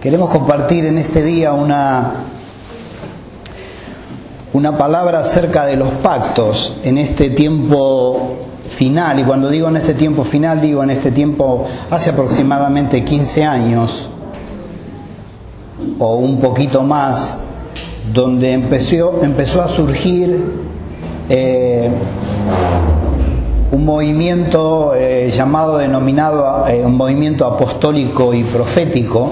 queremos compartir en este día una, una palabra acerca de los pactos en este tiempo final, y cuando digo en este tiempo final, digo en este tiempo hace aproximadamente 15 años o un poquito más, donde empezó, empezó a surgir eh, un movimiento eh, llamado, denominado, eh, un movimiento apostólico y profético,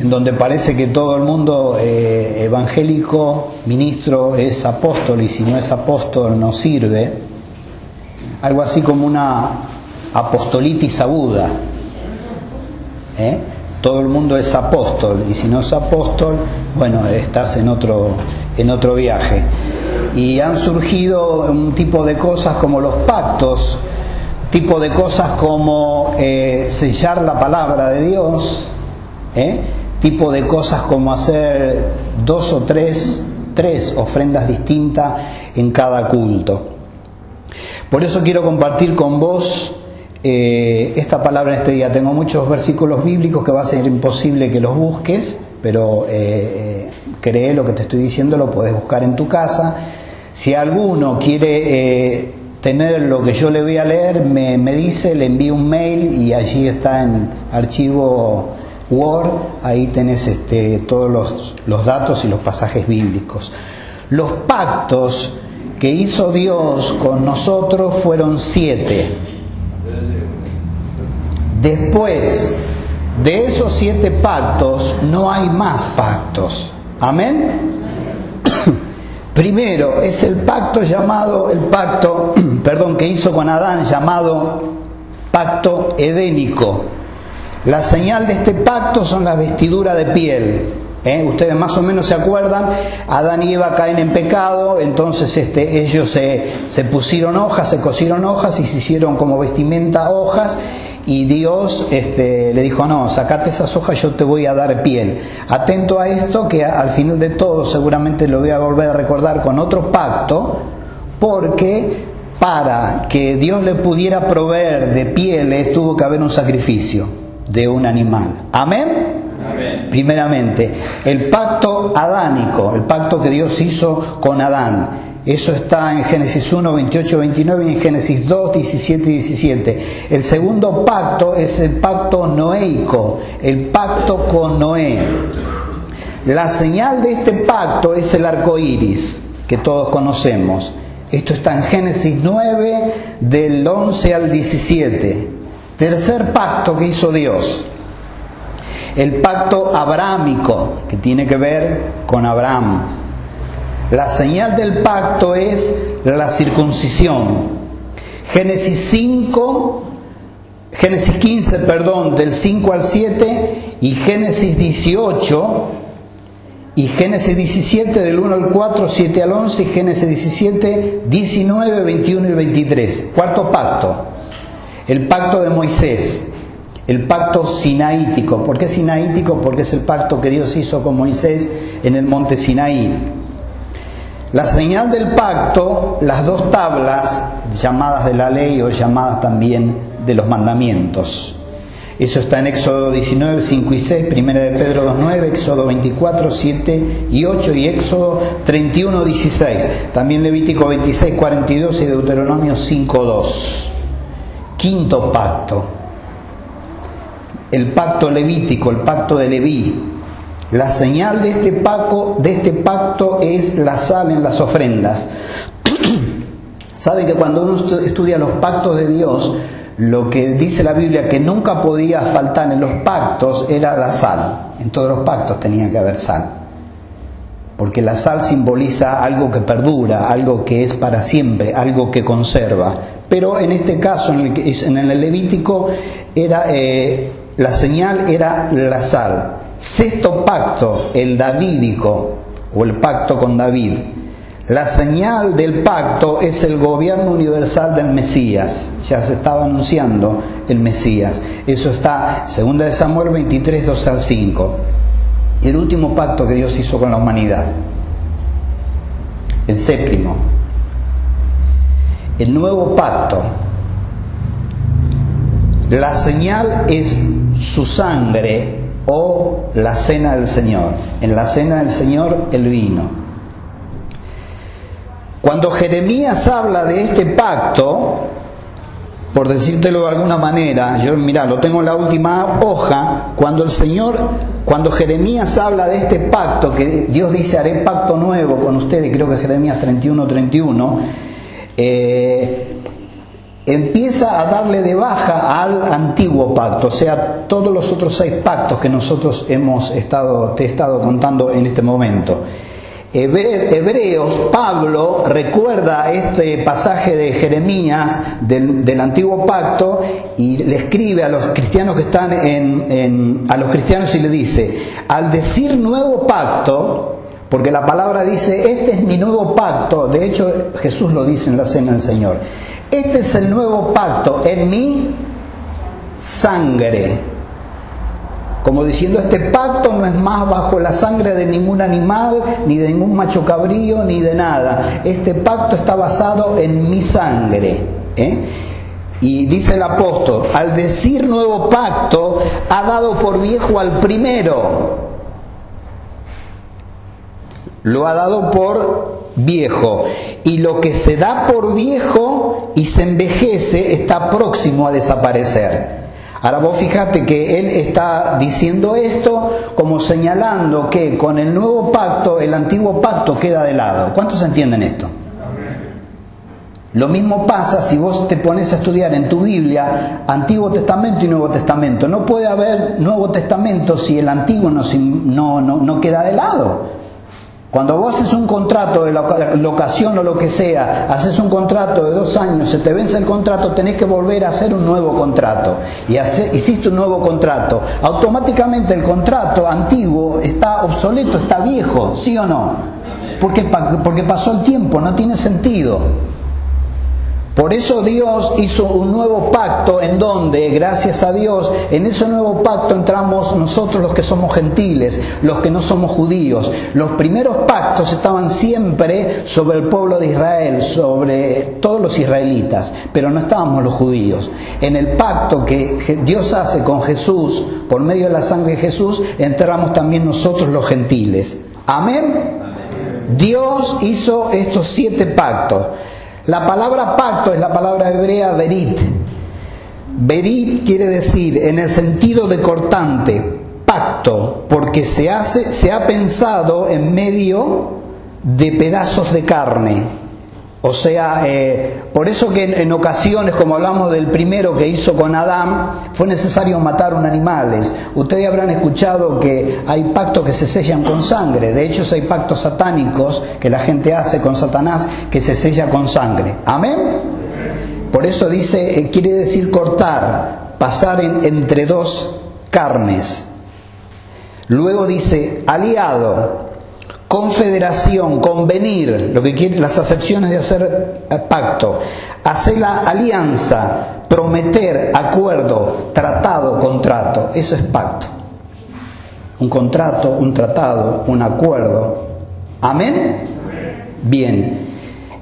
en donde parece que todo el mundo evangélico, ministro, es apóstol y si no es apóstol no sirve, algo así como una apostolitis aguda. Todo el mundo es apóstol y si no es apóstol, bueno, estás en otro, en otro viaje y han surgido un tipo de cosas como los pactos, tipo de cosas como eh, sellar la palabra de Dios, ¿eh? Tipo de cosas como hacer dos o tres, tres ofrendas distintas en cada culto. Por eso quiero compartir con vos eh, esta palabra en este día. Tengo muchos versículos bíblicos que va a ser imposible que los busques, pero eh, cree lo que te estoy diciendo, lo puedes buscar en tu casa si alguno quiere eh, tener lo que yo le voy a leer, me, dice, le envío un mail y allí está en archivo Word, ahí tenés este, todos los, los datos y los pasajes bíblicos. Los pactos que hizo Dios con nosotros fueron siete. Después de esos siete pactos no hay más pactos. Amén. Primero es el pacto llamado, el pacto, perdón, que hizo con Adán llamado pacto edénico. La señal de este pacto son las vestiduras de piel. ¿eh? Ustedes más o menos se acuerdan, Adán y Eva caen en pecado, entonces este, ellos se, se pusieron hojas, se cosieron hojas y se hicieron como vestimenta hojas y Dios este, le dijo, no, sacate esas hojas, yo te voy a dar piel. Atento a esto, que al final de todo seguramente lo voy a volver a recordar con otro pacto, porque para que Dios le pudiera proveer de pieles tuvo que haber un sacrificio de un animal. Amén. Primeramente, el pacto adánico, el pacto que Dios hizo con Adán. Eso está en Génesis 1, 28, 29 y en Génesis 2, 17 y 17. El segundo pacto es el pacto noeico, el pacto con Noé. La señal de este pacto es el arco iris, que todos conocemos. Esto está en Génesis 9, del 11 al 17. Tercer pacto que hizo Dios. El pacto abrámico, que tiene que ver con Abraham. La señal del pacto es la circuncisión. Génesis 5, Génesis 15, perdón, del 5 al 7 y Génesis 18 y Génesis 17 del 1 al 4, 7 al 11 y Génesis 17, 19, 21 y 23. Cuarto pacto, el pacto de Moisés, el pacto sinaítico. ¿Por qué sinaítico? Porque es el pacto que Dios hizo con Moisés en el monte Sinaí. La señal del pacto, las dos tablas llamadas de la ley o llamadas también de los mandamientos. Eso está en Éxodo 19, 5 y 6, 1 de Pedro 2, 9, Éxodo 24, 7 y 8 y Éxodo 31, 16. También Levítico 26, 42 y Deuteronomio 5, 2. Quinto pacto. El pacto levítico, el pacto de Leví, la señal de este, pacto, de este pacto es la sal en las ofrendas. Sabe que cuando uno estudia los pactos de Dios, lo que dice la Biblia que nunca podía faltar en los pactos era la sal. En todos los pactos tenía que haber sal. Porque la sal simboliza algo que perdura, algo que es para siempre, algo que conserva. Pero en este caso, en el, Levítico, era, eh, la señal era la sal. Sexto pacto, el davídico o el pacto con David. La señal del pacto es el gobierno universal del Mesías. Ya se estaba anunciando el Mesías. Eso está, segunda de Samuel 23, 2 al 5. El último pacto que Dios hizo con la humanidad. El séptimo. El nuevo pacto. La señal es su sangre o la cena del Señor. En la cena del Señor el vino. Cuando Jeremías habla de este pacto, por decírtelo de alguna manera, yo mira, lo tengo en la última hoja, cuando el Señor, cuando Jeremías habla de este pacto, que Dios dice haré pacto nuevo con ustedes, creo que Jeremías 31, 31, eh, empieza a darle de baja al antiguo pacto, o sea, todos los otros seis pactos que nosotros hemos estado, te he estado contando en este momento. Hebreos, Pablo recuerda este pasaje de Jeremías del, antiguo pacto y le escribe a los cristianos que están en, a los cristianos y le dice, al decir nuevo pacto, porque la palabra dice, este es mi nuevo pacto, de hecho Jesús lo dice en la cena del Señor, este es el nuevo pacto en mi sangre como diciendo, este pacto no es más bajo la sangre de ningún animal, ni de ningún macho cabrío, ni de nada. Este pacto está basado en mi sangre. ¿eh? Y dice el apóstol, al decir nuevo pacto, ha dado por viejo al primero. Lo ha dado por viejo. Y lo que se da por viejo y se envejece está próximo a desaparecer. Ahora vos fíjate que él está diciendo esto como señalando que con el nuevo pacto, el antiguo pacto queda de lado. ¿Cuántos entienden esto? Lo mismo pasa si vos te pones a estudiar en tu Biblia Antiguo Testamento y Nuevo Testamento. No puede haber Nuevo Testamento si el Antiguo no, no, no, no queda de lado. Cuando vos haces un contrato de locación o lo que sea, haces un contrato de dos años, se te vence el contrato, tenés que volver a hacer un nuevo contrato. Y hiciste un nuevo contrato. Automáticamente el contrato antiguo está obsoleto, está viejo, ¿sí o no? Porque, porque pasó el tiempo, no tiene sentido. Por eso Dios hizo un nuevo pacto en donde, gracias a Dios, en ese nuevo pacto entramos nosotros los que somos gentiles, los que no somos judíos. Los primeros pactos estaban siempre sobre el pueblo de Israel, sobre todos los israelitas, pero no estábamos los judíos. En el pacto que Dios hace con Jesús, por medio de la sangre de Jesús, entramos también nosotros los gentiles. Amén. Dios hizo estos siete pactos. La palabra pacto es la palabra hebrea berit. Berit quiere decir, en el sentido de cortante, pacto, porque se hace, se ha pensado en medio de pedazos de carne. O sea, eh, por eso que en, ocasiones, como hablamos del primero que hizo con Adán, fue necesario matar un animales. Ustedes habrán escuchado que hay pactos que se sellan con sangre. De hecho, hay pactos satánicos que la gente hace con Satanás que se sella con sangre. Amén. Por eso dice, eh, quiere decir cortar, pasar entre dos carnes. Luego dice, aliado, confederación, convenir, lo que quiere, las acepciones de hacer eh, pacto, hacer la alianza, prometer, acuerdo, tratado, contrato, eso es pacto. Un contrato, un tratado, un acuerdo. ¿Amén? Bien.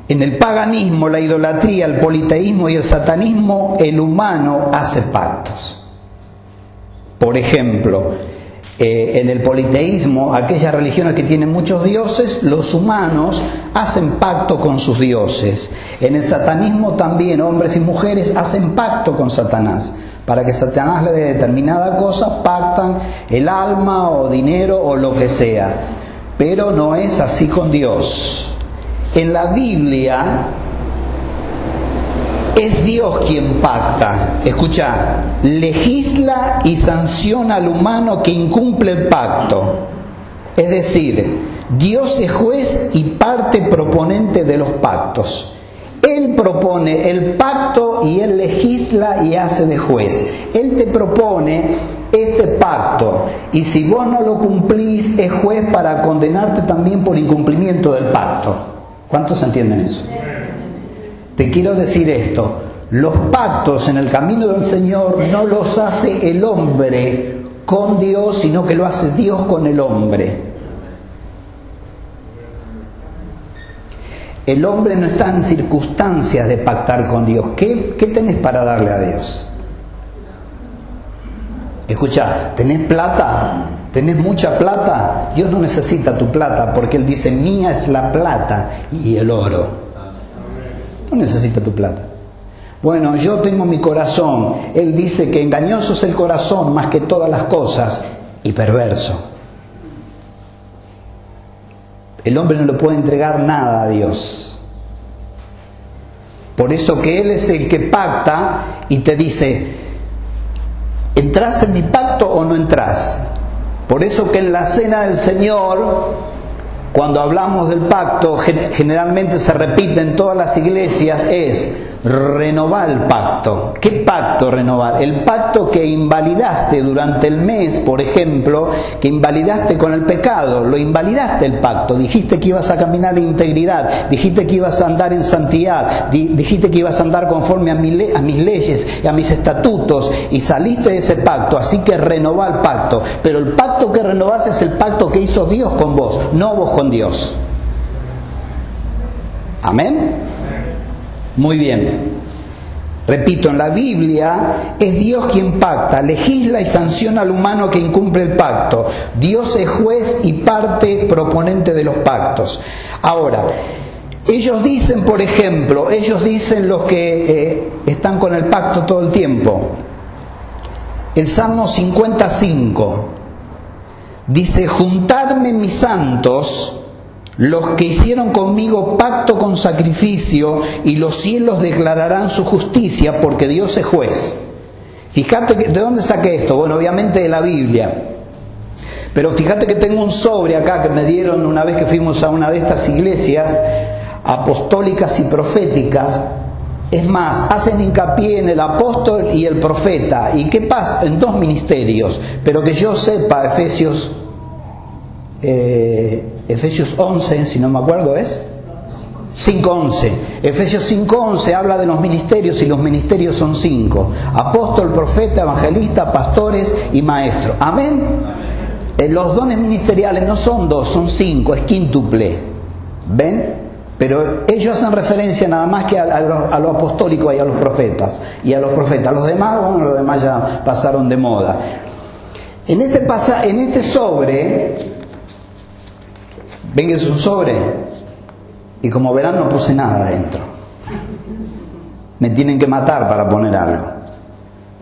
En el paganismo, la idolatría, el politeísmo y el satanismo, el humano hace pactos. Por ejemplo, eh, en el politeísmo, aquellas religiones que tienen muchos dioses, los humanos hacen pacto con sus dioses. En el satanismo también hombres y mujeres hacen pacto con Satanás. Para que Satanás le dé determinada cosa, pactan el alma o dinero o lo que sea. Pero no es así con Dios. En la Biblia es Dios quien pacta. Escucha, legisla y sanciona al humano que incumple el pacto. Es decir, Dios es juez y parte proponente de los pactos. Él propone el pacto y Él legisla y hace de juez. Él te propone este pacto y si vos no lo cumplís es juez para condenarte también por incumplimiento del pacto. ¿Cuántos entienden eso? Te quiero decir esto, los pactos en el camino del Señor no los hace el hombre con Dios, sino que lo hace Dios con el hombre. El hombre no está en circunstancias de pactar con Dios. ¿Qué, qué tenés para darle a Dios? Escucha, ¿tenés plata? ¿Tenés mucha plata? Dios no necesita tu plata porque Él dice, mía es la plata y el oro. No necesita tu plata. Bueno, yo tengo mi corazón. Él dice que engañoso es el corazón más que todas las cosas y perverso. El hombre no le puede entregar nada a Dios. Por eso que Él es el que pacta y te dice, ¿entras en mi pacto o no entras? Por eso que en la cena del Señor, cuando hablamos del pacto, generalmente se repite en todas las iglesias, es renovar el pacto. ¿Qué pacto renovar? El pacto que invalidaste durante el mes, por ejemplo, que invalidaste con el pecado, lo invalidaste el pacto, dijiste que ibas a caminar en integridad, dijiste que ibas a andar en santidad, dijiste que ibas a andar conforme a, a mis leyes y a mis estatutos y saliste de ese pacto, así que renová el pacto. Pero el pacto que renovás es el pacto que hizo Dios con vos, no vos con Dios. Amén. Muy bien. Repito, en la Biblia es Dios quien pacta, legisla y sanciona al humano que incumple el pacto. Dios es juez y parte proponente de los pactos. Ahora, ellos dicen, por ejemplo, ellos dicen los que eh, están con el pacto todo el tiempo, el Salmo 55 dice, juntarme mis santos, los que hicieron conmigo pacto con sacrificio y los cielos declararán su justicia porque Dios es juez. Fíjate de dónde saqué esto. Bueno, obviamente de la Biblia. Pero fíjate que tengo un sobre acá que me dieron una vez que fuimos a una de estas iglesias apostólicas y proféticas. Es más, hacen hincapié en el apóstol y el profeta. ¿Y qué pasa? En dos ministerios. Pero que yo sepa, Efesios eh, Efesios 11, si no me acuerdo, es 5.11. Efesios 5.11 habla de los ministerios y los ministerios son cinco. Apóstol, profeta, evangelista, pastores y maestro. Amén. Eh, los dones ministeriales no son dos, son cinco, es quíntuple. ¿Ven? Pero ellos hacen referencia nada más que a, lo, apostólico y a los profetas. Y a los profetas. Los demás, bueno, los demás ya pasaron de moda. En este, pasa, en este sobre Venga, es un sobre. Y como verán, no puse nada dentro. Me tienen que matar para poner algo.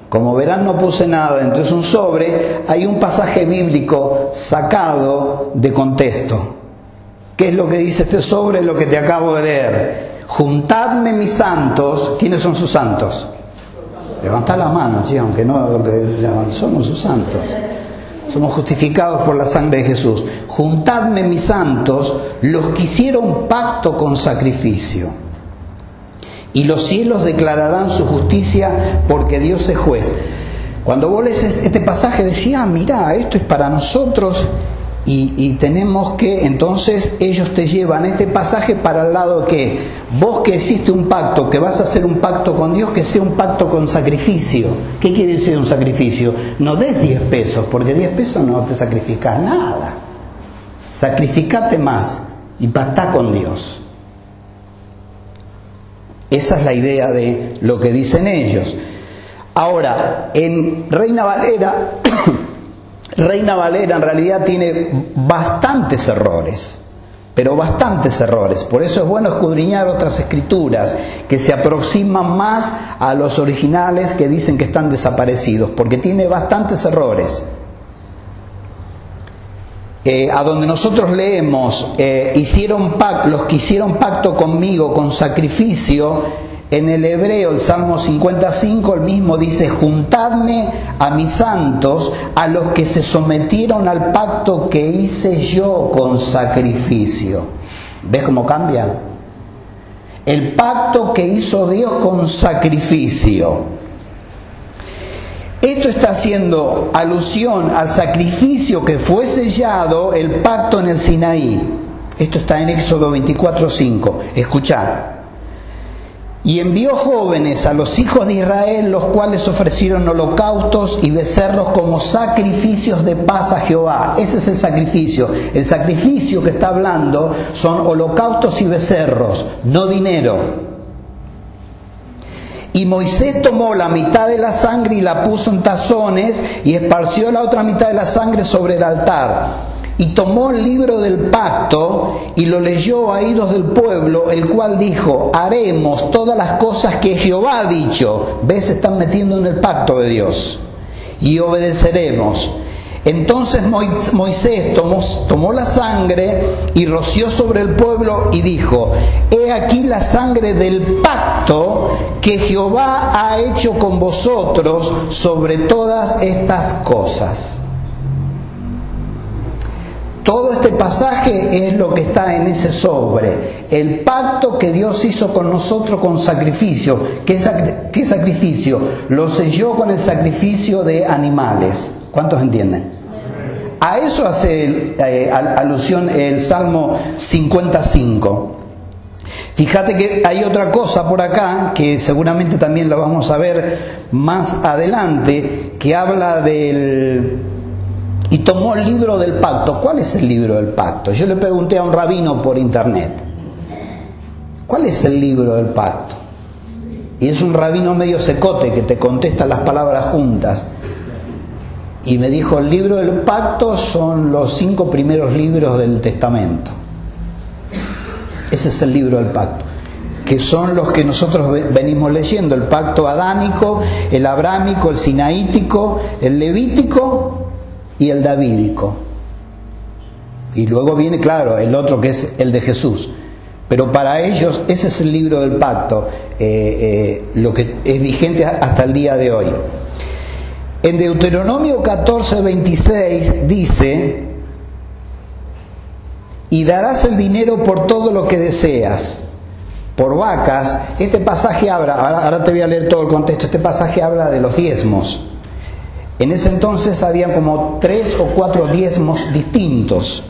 Como verán, no puse nada dentro. Es un sobre. Hay un pasaje bíblico sacado de contexto. ¿Qué es lo que dice este sobre? Lo que te acabo de leer. Juntadme mis santos. ¿Quiénes son sus santos? Levantad la mano, sí, aunque no somos sus santos somos justificados por la sangre de Jesús. Juntadme mis santos, los que hicieron pacto con sacrificio. Y los cielos declararán su justicia porque Dios es juez. Cuando vos lees este pasaje decía, ah, mira, esto es para nosotros y, tenemos que, entonces ellos te llevan este pasaje para el lado que vos que hiciste un pacto, que vas a hacer un pacto con Dios, que sea un pacto con sacrificio. ¿Qué quiere decir un sacrificio? No des 10 pesos, porque 10 pesos no te sacrifica nada. Sacrificate más y pacta con Dios. Esa es la idea de lo que dicen ellos. Ahora, en Reina Valera Reina Valera en realidad tiene bastantes errores, pero bastantes errores. Por eso es bueno escudriñar otras escrituras que se aproximan más a los originales que dicen que están desaparecidos, porque tiene bastantes errores. Eh, a donde nosotros leemos, eh, hicieron los que hicieron pacto conmigo con sacrificio, en el hebreo, el Salmo 55, el mismo dice, juntadme a mis santos, a los que se sometieron al pacto que hice yo con sacrificio. ¿Ves cómo cambia? El pacto que hizo Dios con sacrificio. Esto está haciendo alusión al sacrificio que fue sellado el pacto en el Sinaí. Esto está en Éxodo 24:5. Escuchad. Y envió jóvenes a los hijos de Israel, los cuales ofrecieron holocaustos y becerros como sacrificios de paz a Jehová. Ese es el sacrificio. El sacrificio que está hablando son holocaustos y becerros, no dinero. Y Moisés tomó la mitad de la sangre y la puso en tazones y esparció la otra mitad de la sangre sobre el altar. Y tomó el libro del pacto y lo leyó a oídos del pueblo, el cual dijo, haremos todas las cosas que Jehová ha dicho. ¿Ves? Están metiendo en el pacto de Dios. Y obedeceremos. Entonces Moisés tomó, tomó, la sangre y roció sobre el pueblo y dijo, he aquí la sangre del pacto que Jehová ha hecho con vosotros sobre todas estas cosas. Todo este pasaje es lo que está en ese sobre. El pacto que Dios hizo con nosotros con sacrificio. ¿Qué, sacrificio? Lo selló con el sacrificio de animales. ¿Cuántos entienden? A eso hace eh, alusión el Salmo 55. Fíjate que hay otra cosa por acá, que seguramente también lo vamos a ver más adelante, que habla del... Y tomó el libro del pacto. ¿Cuál es el libro del pacto? Yo le pregunté a un rabino por internet. ¿Cuál es el libro del pacto? Y es un rabino medio secote que te contesta las palabras juntas y me dijo, el libro del pacto son los cinco primeros libros del testamento. Ese es el libro del pacto, que son los que nosotros venimos leyendo, el pacto adánico, el abrámico, el sinaítico, el levítico y el davídico. Y luego viene, claro, el otro que es el de Jesús. Pero para ellos ese es el libro del pacto, eh, eh, lo que es vigente hasta el día de hoy. En Deuteronomio 14, 26 dice, y darás el dinero por todo lo que deseas, por vacas. Este pasaje habla, ahora, te voy a leer todo el contexto, este pasaje habla de los diezmos. En ese entonces había como tres o cuatro diezmos distintos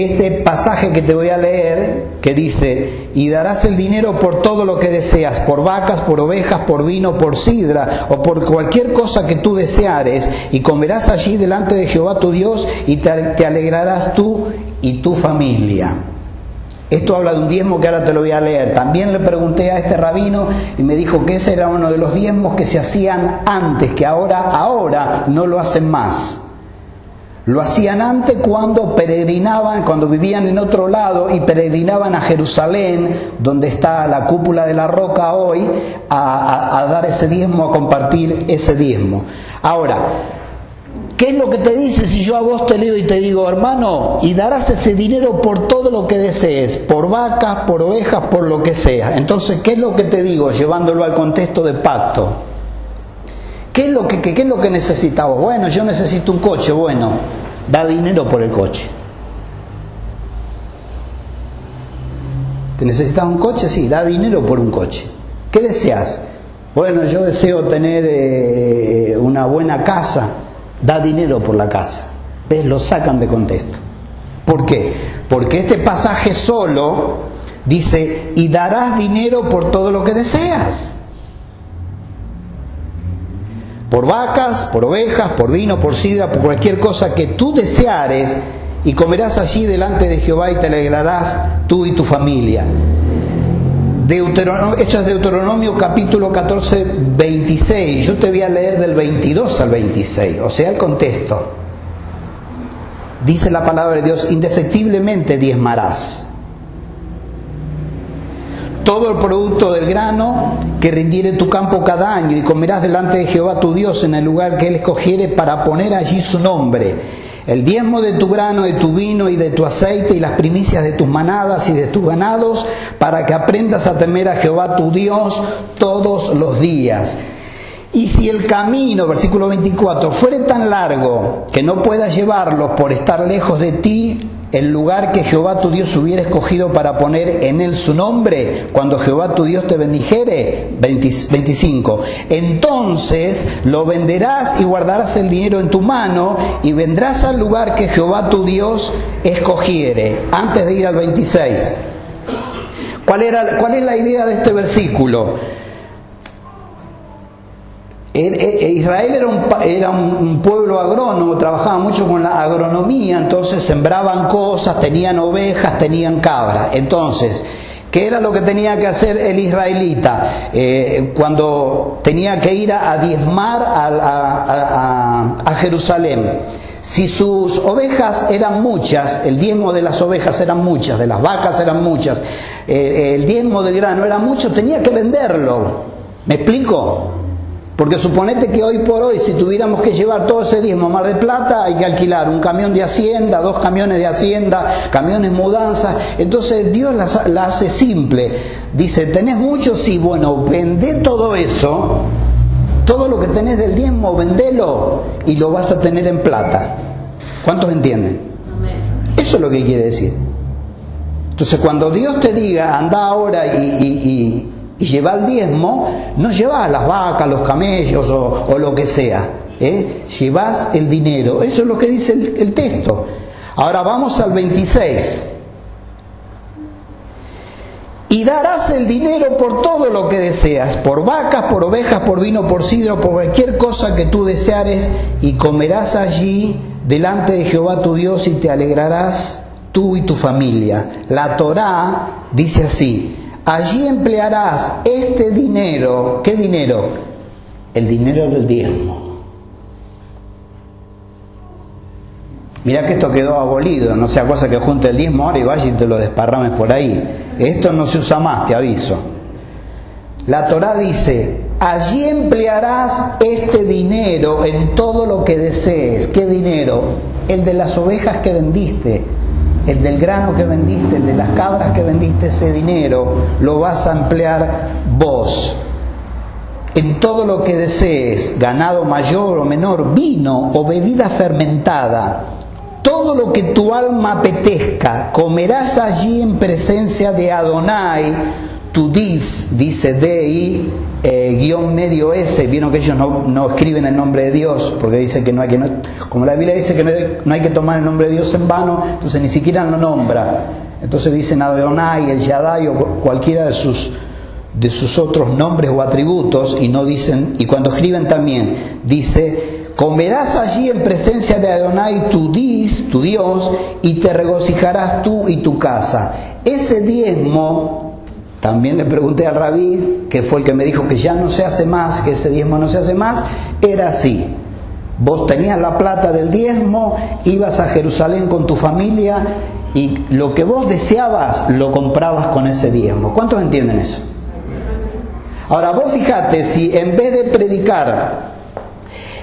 este pasaje que te voy a leer, que dice, y darás el dinero por todo lo que deseas, por vacas, por ovejas, por vino, por sidra, o por cualquier cosa que tú deseares, y comerás allí delante de Jehová tu Dios, y te, alegrarás tú y tu familia. Esto habla de un diezmo que ahora te lo voy a leer. También le pregunté a este rabino y me dijo que ese era uno de los diezmos que se hacían antes, que ahora, ahora no lo hacen más. Lo hacían antes cuando peregrinaban, cuando vivían en otro lado y peregrinaban a Jerusalén, donde está la cúpula de la roca hoy, a, dar ese diezmo, a compartir ese diezmo. Ahora, ¿qué es lo que te dice si yo a vos te leo y te digo, hermano, y darás ese dinero por todo lo que desees, por vacas, por ovejas, por lo que sea? Entonces, ¿qué es lo que te digo llevándolo al contexto de pacto? ¿Qué es lo que, qué, es lo que necesitamos? Bueno, yo necesito un coche, bueno, da dinero por el coche. ¿Te necesitas un coche? Sí, da dinero por un coche. ¿Qué deseas? Bueno, yo deseo tener eh, una buena casa, da dinero por la casa. ¿Ves? Lo sacan de contexto. ¿Por qué? Porque este pasaje solo dice, y darás dinero por todo lo que deseas por vacas, por ovejas, por vino, por sidra, por cualquier cosa que tú deseares, y comerás allí delante de Jehová y te alegrarás tú y tu familia. Deuteronomio, esto es Deuteronomio capítulo 14, 26. Yo te voy a leer del 22 al 26, o sea, el contexto. Dice la palabra de Dios, indefectiblemente diezmarás todo el producto del grano que rindiere tu campo cada año, y comerás delante de Jehová tu Dios en el lugar que él escogiere para poner allí su nombre. El diezmo de tu grano, de tu vino y de tu aceite y las primicias de tus manadas y de tus ganados, para que aprendas a temer a Jehová tu Dios todos los días. Y si el camino, versículo 24, fuere tan largo que no puedas llevarlo por estar lejos de ti, el lugar que Jehová tu Dios hubiera escogido para poner en él su nombre, cuando Jehová tu Dios te bendijere, 25, entonces lo venderás y guardarás el dinero en tu mano y vendrás al lugar que Jehová tu Dios escogiere, antes de ir al 26. ¿Cuál, era, ¿Cuál es la idea de este versículo? Israel era, un, era un, pueblo agrónomo, trabajaba mucho con la agronomía, entonces sembraban cosas, tenían ovejas, tenían cabras. Entonces, ¿Qué era lo que tenía que hacer el israelita eh, cuando tenía que ir a, diezmar a, Jerusalén? Si sus ovejas eran muchas, el diezmo de las ovejas eran muchas, de las vacas eran muchas, eh, el diezmo del grano era mucho, tenía que venderlo. ¿Me explico? Porque suponete que hoy por hoy, si tuviéramos que llevar todo ese diezmo a Mar de Plata, hay que alquilar un camión de hacienda, dos camiones de hacienda, camiones mudanza. Entonces Dios la, hace simple. Dice, ¿tenés mucho? Sí, bueno, vende todo eso, todo lo que tenés del diezmo, vendelo y lo vas a tener en plata. ¿Cuántos entienden? Eso es lo que quiere decir. Entonces cuando Dios te diga, anda ahora y y lleva el diezmo, no llevas las vacas, los camellos o, lo que sea, ¿eh? llevas el dinero. Eso es lo que dice el, el texto. Ahora vamos al 26. Y darás el dinero por todo lo que deseas, por vacas, por ovejas, por vino, por sidro, por cualquier cosa que tú deseares, y comerás allí delante de Jehová tu Dios y te alegrarás tú y tu familia. La Torá dice así, Allí emplearás este dinero. ¿Qué dinero? El dinero del diezmo. Mira que esto quedó abolido, no sea cosa que junte el diezmo ahora y vaya y te lo desparrames por ahí. Esto no se usa más, te aviso. La Torah dice, allí emplearás este dinero en todo lo que desees. ¿Qué dinero? El de las ovejas que vendiste, el del grano que vendiste, el de las cabras que vendiste, ese dinero lo vas a emplear vos. En todo lo que desees, ganado mayor o menor, vino o bebida fermentada, todo lo que tu alma apetezca, comerás allí en presencia de Adonai, tu dis, dice Dei, eh, guion medio S, vieron que ellos no, escriben el nombre de Dios, porque dicen que no hay que, como la Biblia dice que no hay, que tomar el nombre de Dios en vano, entonces ni siquiera lo nombra. Entonces dicen Adonai, el Yadai o cualquiera de sus, de sus otros nombres o atributos y no dicen, y cuando escriben también, dice, comerás allí en presencia de Adonai tu dis, tu Dios, y te regocijarás tú y tu casa. Ese diezmo también le pregunté al rabí, que fue el que me dijo que ya no se hace más, que ese diezmo no se hace más, era así. Vos tenías la plata del diezmo, ibas a Jerusalén con tu familia y lo que vos deseabas lo comprabas con ese diezmo. ¿Cuántos entienden eso? Ahora vos fijate si en vez de predicar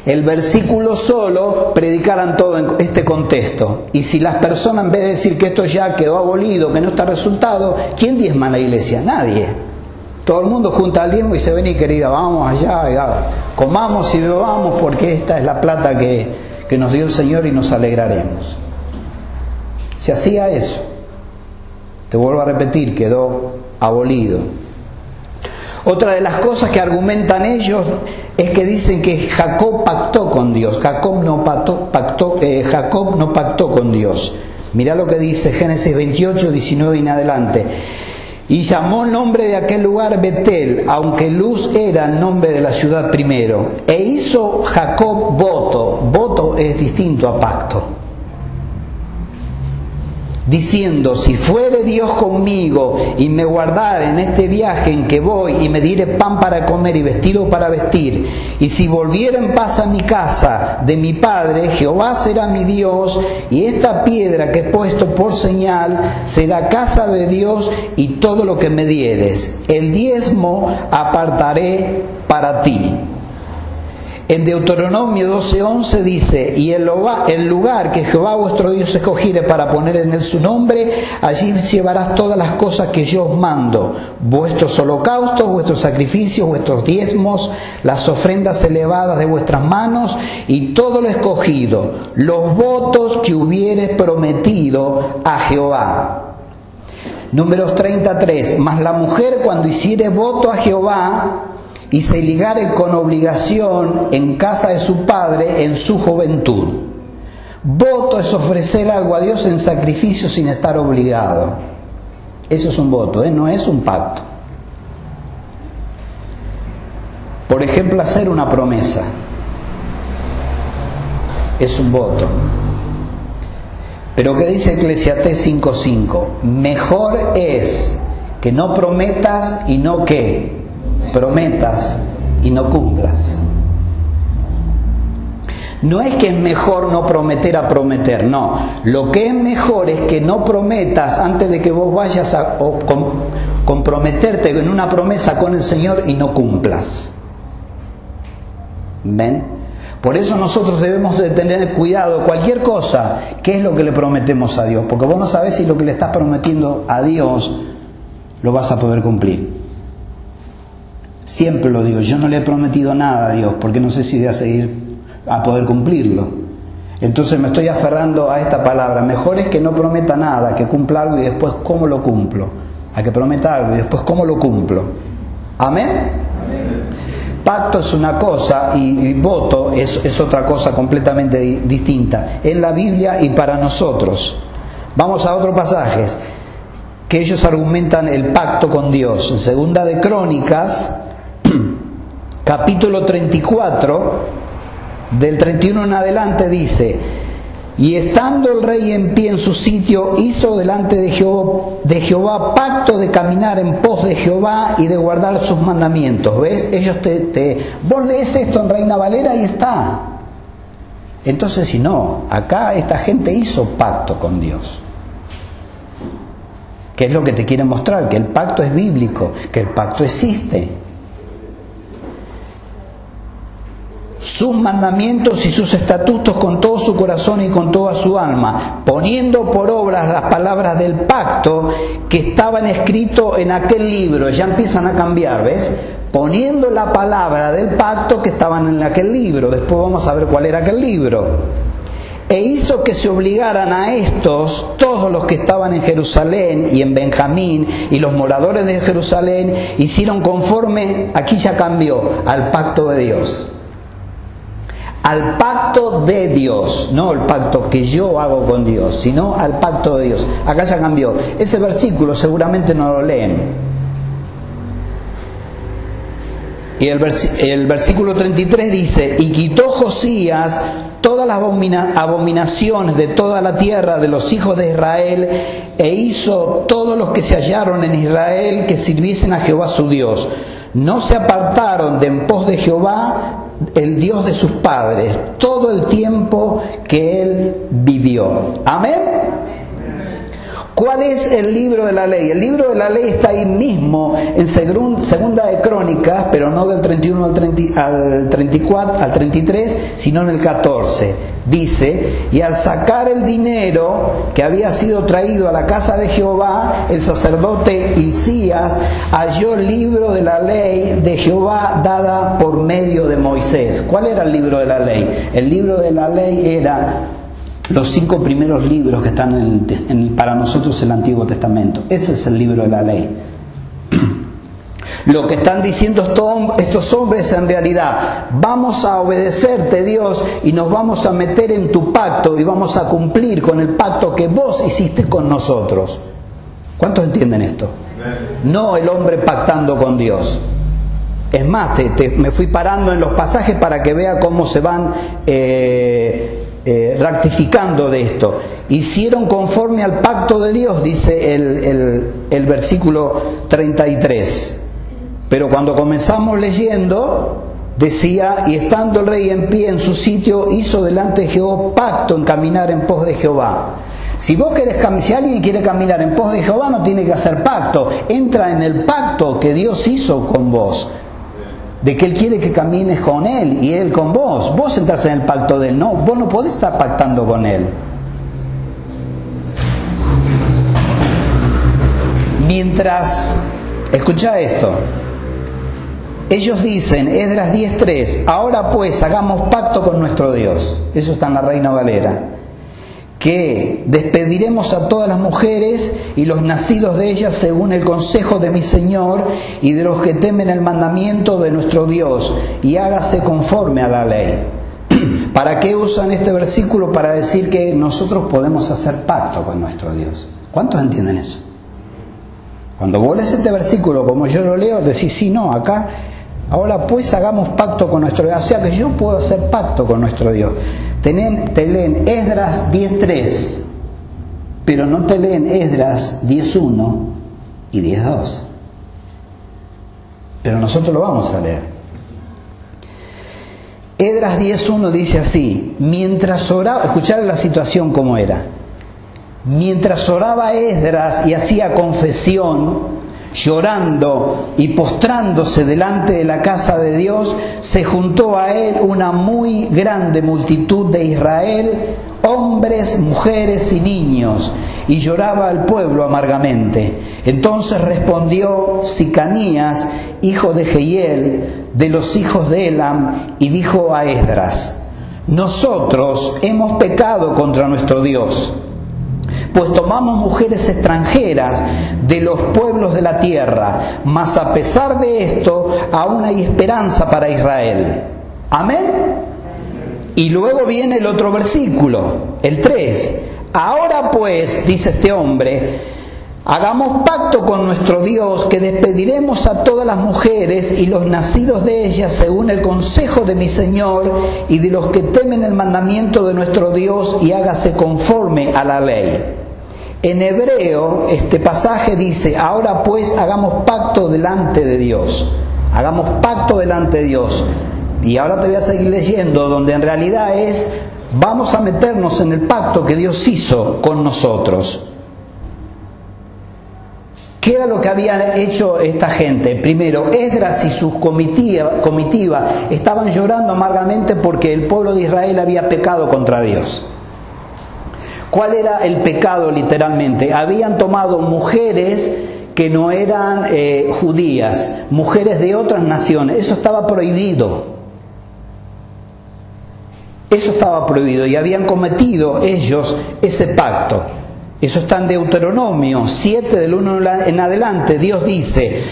el versículo solo predicaran todo en este contexto. Y si las personas, en vez de decir que esto ya quedó abolido, que no está resultado, ¿quién diezma la iglesia? Nadie. Todo el mundo junta al diezmo y se y querida, vamos allá, comamos y bebamos porque esta es la plata que, que nos dio el Señor y nos alegraremos. Se hacía eso. Te vuelvo a repetir, quedó abolido. Otra de las cosas que argumentan ellos es que dicen que Jacob pactó con Dios. Jacob no pactó, pactó eh, Jacob no pactó con Dios. Mirá lo que dice Génesis 28, 19 y en adelante. Y llamó el nombre de aquel lugar Betel, aunque Luz era el nombre de la ciudad primero. E hizo Jacob voto. Voto es distinto a pacto diciendo, si fuere Dios conmigo y me guardare en este viaje en que voy y me diere pan para comer y vestido para vestir, y si volviera en paz a mi casa de mi Padre, Jehová será mi Dios, y esta piedra que he puesto por señal será casa de Dios y todo lo que me dieres. El diezmo apartaré para ti. En Deuteronomio 12:11 dice, y el lugar que Jehová vuestro Dios escogiere para poner en él su nombre, allí llevarás todas las cosas que yo os mando, vuestros holocaustos, vuestros sacrificios, vuestros diezmos, las ofrendas elevadas de vuestras manos y todo lo escogido, los votos que hubieres prometido a Jehová. Números 33, mas la mujer cuando hiciere voto a Jehová, y se ligare con obligación en casa de su padre en su juventud. Voto es ofrecer algo a Dios en sacrificio sin estar obligado. Eso es un voto, ¿eh? no es un pacto. Por ejemplo, hacer una promesa es un voto. Pero ¿qué dice Eclesiastés 5.5? Mejor es que no prometas y no que prometas y no cumplas. No es que es mejor no prometer a prometer, no. Lo que es mejor es que no prometas antes de que vos vayas a comprometerte en una promesa con el Señor y no cumplas. ¿Ven? Por eso nosotros debemos de tener cuidado, cualquier cosa, ¿qué es lo que le prometemos a Dios? Porque vos no sabés si lo que le estás prometiendo a Dios lo vas a poder cumplir. Siempre lo digo, yo no le he prometido nada a Dios porque no sé si voy a seguir a poder cumplirlo. Entonces me estoy aferrando a esta palabra. Mejor es que no prometa nada, que cumpla algo y después cómo lo cumplo. A que prometa algo y después cómo lo cumplo. Amén. Pacto es una cosa y, voto es, es, otra cosa completamente distinta. En la Biblia y para nosotros. Vamos a otros pasajes que ellos argumentan el pacto con Dios. En Segunda de Crónicas, capítulo 34, del 31 en adelante dice, y estando el rey en pie en su sitio, hizo delante de Jehová, pacto de caminar en pos de Jehová y de guardar sus mandamientos. ¿Ves? Ellos te. Vos lees esto en Reina Valera y está. Entonces, si no, acá esta gente hizo pacto con Dios. ¿Qué es lo que te quiere mostrar? Que el pacto es bíblico, que el pacto existe. Sus mandamientos y sus estatutos con todo su corazón y con toda su alma, poniendo por obras las palabras del pacto que estaban escritos en aquel libro. Ya empiezan a cambiar, ¿ves? Poniendo la palabra del pacto que estaban en aquel libro. Después vamos a ver cuál era aquel libro. E hizo que se obligaran a estos, todos los que estaban en Jerusalén y en Benjamín, y los moradores de Jerusalén, hicieron conforme, aquí ya cambió, al pacto de Dios al pacto de Dios, no el pacto que yo hago con Dios, sino al pacto de Dios. Acá ya cambió. Ese versículo seguramente no lo leen. Y el, el versículo 33 dice, y quitó Josías todas las abominaciones de toda la tierra de los hijos de Israel, e hizo todos los que se hallaron en Israel que sirviesen a Jehová su Dios. No se apartaron de en pos de Jehová el Dios de sus padres todo el tiempo que él vivió. Amén. ¿Cuál es el libro de la ley? El libro de la ley está ahí mismo en segunda de Crónicas, pero no del 31 al, 34, al 33, sino en el 14. Dice, y al sacar el dinero que había sido traído a la casa de Jehová, el sacerdote Hilcías halló el libro de la ley de Jehová dada por medio de Moisés. ¿Cuál era el libro de la ley? El libro de la ley era los cinco primeros libros que están en para nosotros el Antiguo Testamento. Ese es el libro de la ley. Lo que están diciendo estos hombres en realidad, vamos a obedecerte Dios y nos vamos a meter en tu pacto y vamos a cumplir con el pacto que vos hiciste con nosotros. ¿Cuántos entienden esto? No el hombre pactando con Dios. Es más, me fui parando en los pasajes para que vea cómo se van eh, eh, rectificando de esto. Hicieron conforme al pacto de Dios, dice el, el versículo 33. Pero cuando comenzamos leyendo, decía, y estando el rey en pie en su sitio, hizo delante de Jehová pacto en caminar en pos de Jehová. Si vos querés si alguien quiere caminar en pos de Jehová, no tiene que hacer pacto. Entra en el pacto que Dios hizo con vos de que Él quiere que camines con Él y Él con vos. Vos entras en el pacto de Él, no, vos no podés estar pactando con Él. Mientras, escucha esto, ellos dicen, Esdras 10.3, ahora pues hagamos pacto con nuestro Dios. Eso está en la Reina Valera que despediremos a todas las mujeres y los nacidos de ellas según el consejo de mi Señor y de los que temen el mandamiento de nuestro Dios, y hágase conforme a la ley. ¿Para qué usan este versículo? Para decir que nosotros podemos hacer pacto con nuestro Dios. ¿Cuántos entienden eso? Cuando vos lees este versículo como yo lo leo, decís, sí, no, acá, ahora pues hagamos pacto con nuestro Dios. O sea que yo puedo hacer pacto con nuestro Dios. Te leen, Esdras 10.3, pero no te leen Esdras 10.1 y 10.2. Pero nosotros lo vamos a leer. Edras 10.1 dice así, mientras oraba, escuchar la situación como era, mientras oraba Esdras y hacía confesión, llorando y postrándose delante de la casa de Dios, se juntó a él una muy grande multitud de Israel, hombres, mujeres y niños, y lloraba al pueblo amargamente. Entonces respondió Sicanías, hijo de Jehiel, de los hijos de Elam, y dijo a Esdras, nosotros hemos pecado contra nuestro Dios pues tomamos mujeres extranjeras de los pueblos de la tierra, mas a pesar de esto, aún hay esperanza para Israel. Amén. Y luego viene el otro versículo, el 3. Ahora pues, dice este hombre, Hagamos pacto con nuestro Dios que despediremos a todas las mujeres y los nacidos de ellas según el consejo de mi Señor y de los que temen el mandamiento de nuestro Dios y hágase conforme a la ley. En hebreo este pasaje dice, ahora pues hagamos pacto delante de Dios, hagamos pacto delante de Dios. Y ahora te voy a seguir leyendo, donde en realidad es, vamos a meternos en el pacto que Dios hizo con nosotros. ¿Qué era lo que habían hecho esta gente? Primero, Esdras y sus comitiva, comitiva estaban llorando amargamente porque el pueblo de Israel había pecado contra Dios. ¿Cuál era el pecado literalmente? Habían tomado mujeres que no eran eh, judías, mujeres de otras naciones. Eso estaba prohibido. Eso estaba prohibido y habían cometido ellos ese pacto. Eso está en Deuteronomio 7 del 1 en adelante. Dios dice,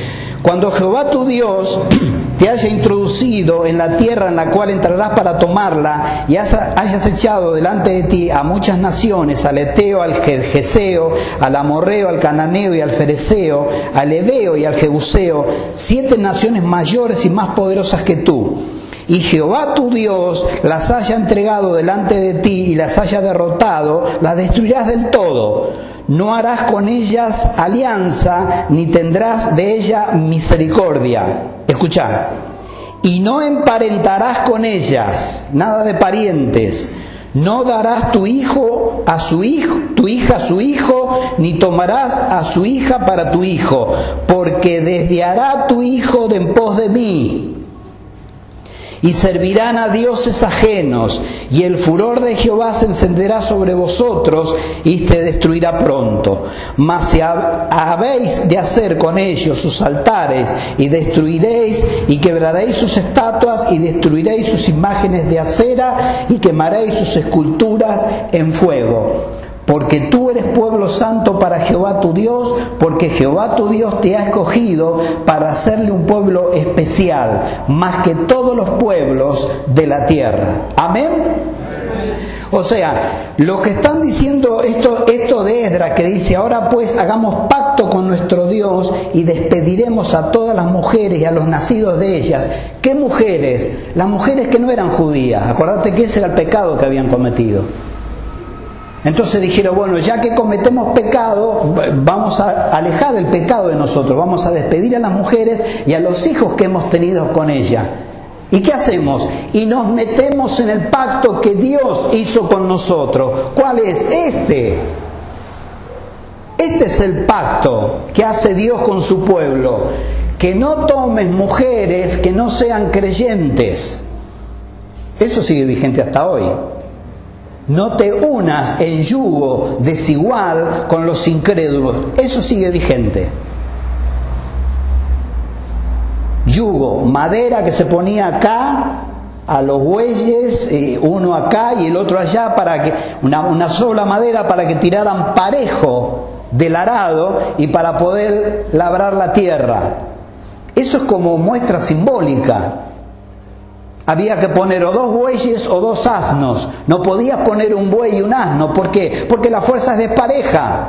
cuando Jehová tu Dios te haya introducido en la tierra en la cual entrarás para tomarla y hayas echado delante de ti a muchas naciones, al Eteo, al Jerjeseo, al Amorreo, al Cananeo y al Fereceo, al Ebeo y al Jebuseo, siete naciones mayores y más poderosas que tú y Jehová tu Dios las haya entregado delante de ti y las haya derrotado, las destruirás del todo. No harás con ellas alianza, ni tendrás de ella misericordia. Escucha. Y no emparentarás con ellas, nada de parientes. No darás tu hijo a su hijo, tu hija a su hijo, ni tomarás a su hija para tu hijo, porque desviará tu hijo de en pos de mí y servirán a dioses ajenos, y el furor de Jehová se encenderá sobre vosotros y te destruirá pronto. Mas si habéis de hacer con ellos sus altares, y destruiréis y quebraréis sus estatuas, y destruiréis sus imágenes de acera, y quemaréis sus esculturas en fuego porque tú eres pueblo santo para Jehová tu Dios, porque Jehová tu Dios te ha escogido para hacerle un pueblo especial, más que todos los pueblos de la tierra. Amén. O sea, lo que están diciendo esto, esto de Esdra, que dice, ahora pues hagamos pacto con nuestro Dios y despediremos a todas las mujeres y a los nacidos de ellas. ¿Qué mujeres? Las mujeres que no eran judías. Acordate que ese era el pecado que habían cometido. Entonces dijeron, bueno, ya que cometemos pecado, vamos a alejar el pecado de nosotros, vamos a despedir a las mujeres y a los hijos que hemos tenido con ella. ¿Y qué hacemos? Y nos metemos en el pacto que Dios hizo con nosotros. ¿Cuál es? Este. Este es el pacto que hace Dios con su pueblo. Que no tomes mujeres que no sean creyentes. Eso sigue vigente hasta hoy. No te unas en yugo desigual con los incrédulos. Eso sigue vigente. Yugo, madera que se ponía acá a los bueyes, uno acá y el otro allá, para que una, una sola madera para que tiraran parejo del arado y para poder labrar la tierra. Eso es como muestra simbólica había que poner o dos bueyes o dos asnos. No podías poner un buey y un asno. ¿Por qué? Porque la fuerza es despareja.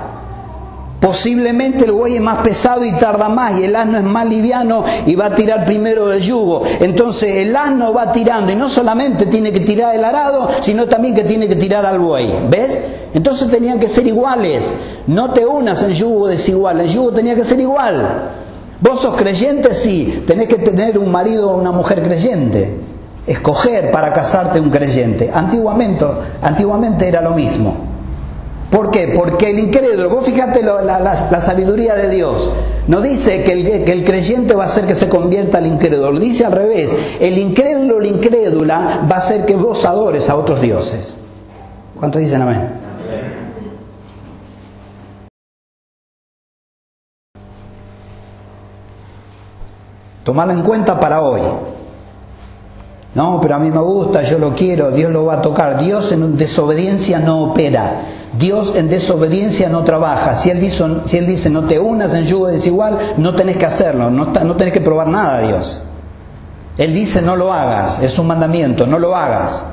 Posiblemente el buey es más pesado y tarda más y el asno es más liviano y va a tirar primero del yugo. Entonces el asno va tirando y no solamente tiene que tirar el arado, sino también que tiene que tirar al buey. ¿Ves? Entonces tenían que ser iguales. No te unas en yugo desigual, el yugo tenía que ser igual. Vos sos creyente, sí, tenés que tener un marido o una mujer creyente. Escoger para casarte un creyente. Antiguamente, antiguamente era lo mismo. ¿Por qué? Porque el incrédulo, vos fíjate la, sabiduría de Dios, no dice que el, que el, creyente va a hacer que se convierta al incrédulo, dice al revés, el incrédulo o la incrédula va a hacer que vos adores a otros dioses. ¿Cuántos dicen amén? Tomalo en cuenta para hoy. No, pero a mí me gusta, yo lo quiero, Dios lo va a tocar. Dios en desobediencia no opera. Dios en desobediencia no trabaja. Si Él dice, si él dice no te unas en yugo desigual, no tenés que hacerlo, no, no tenés que probar nada a Dios. Él dice no lo hagas, es un mandamiento, no lo hagas.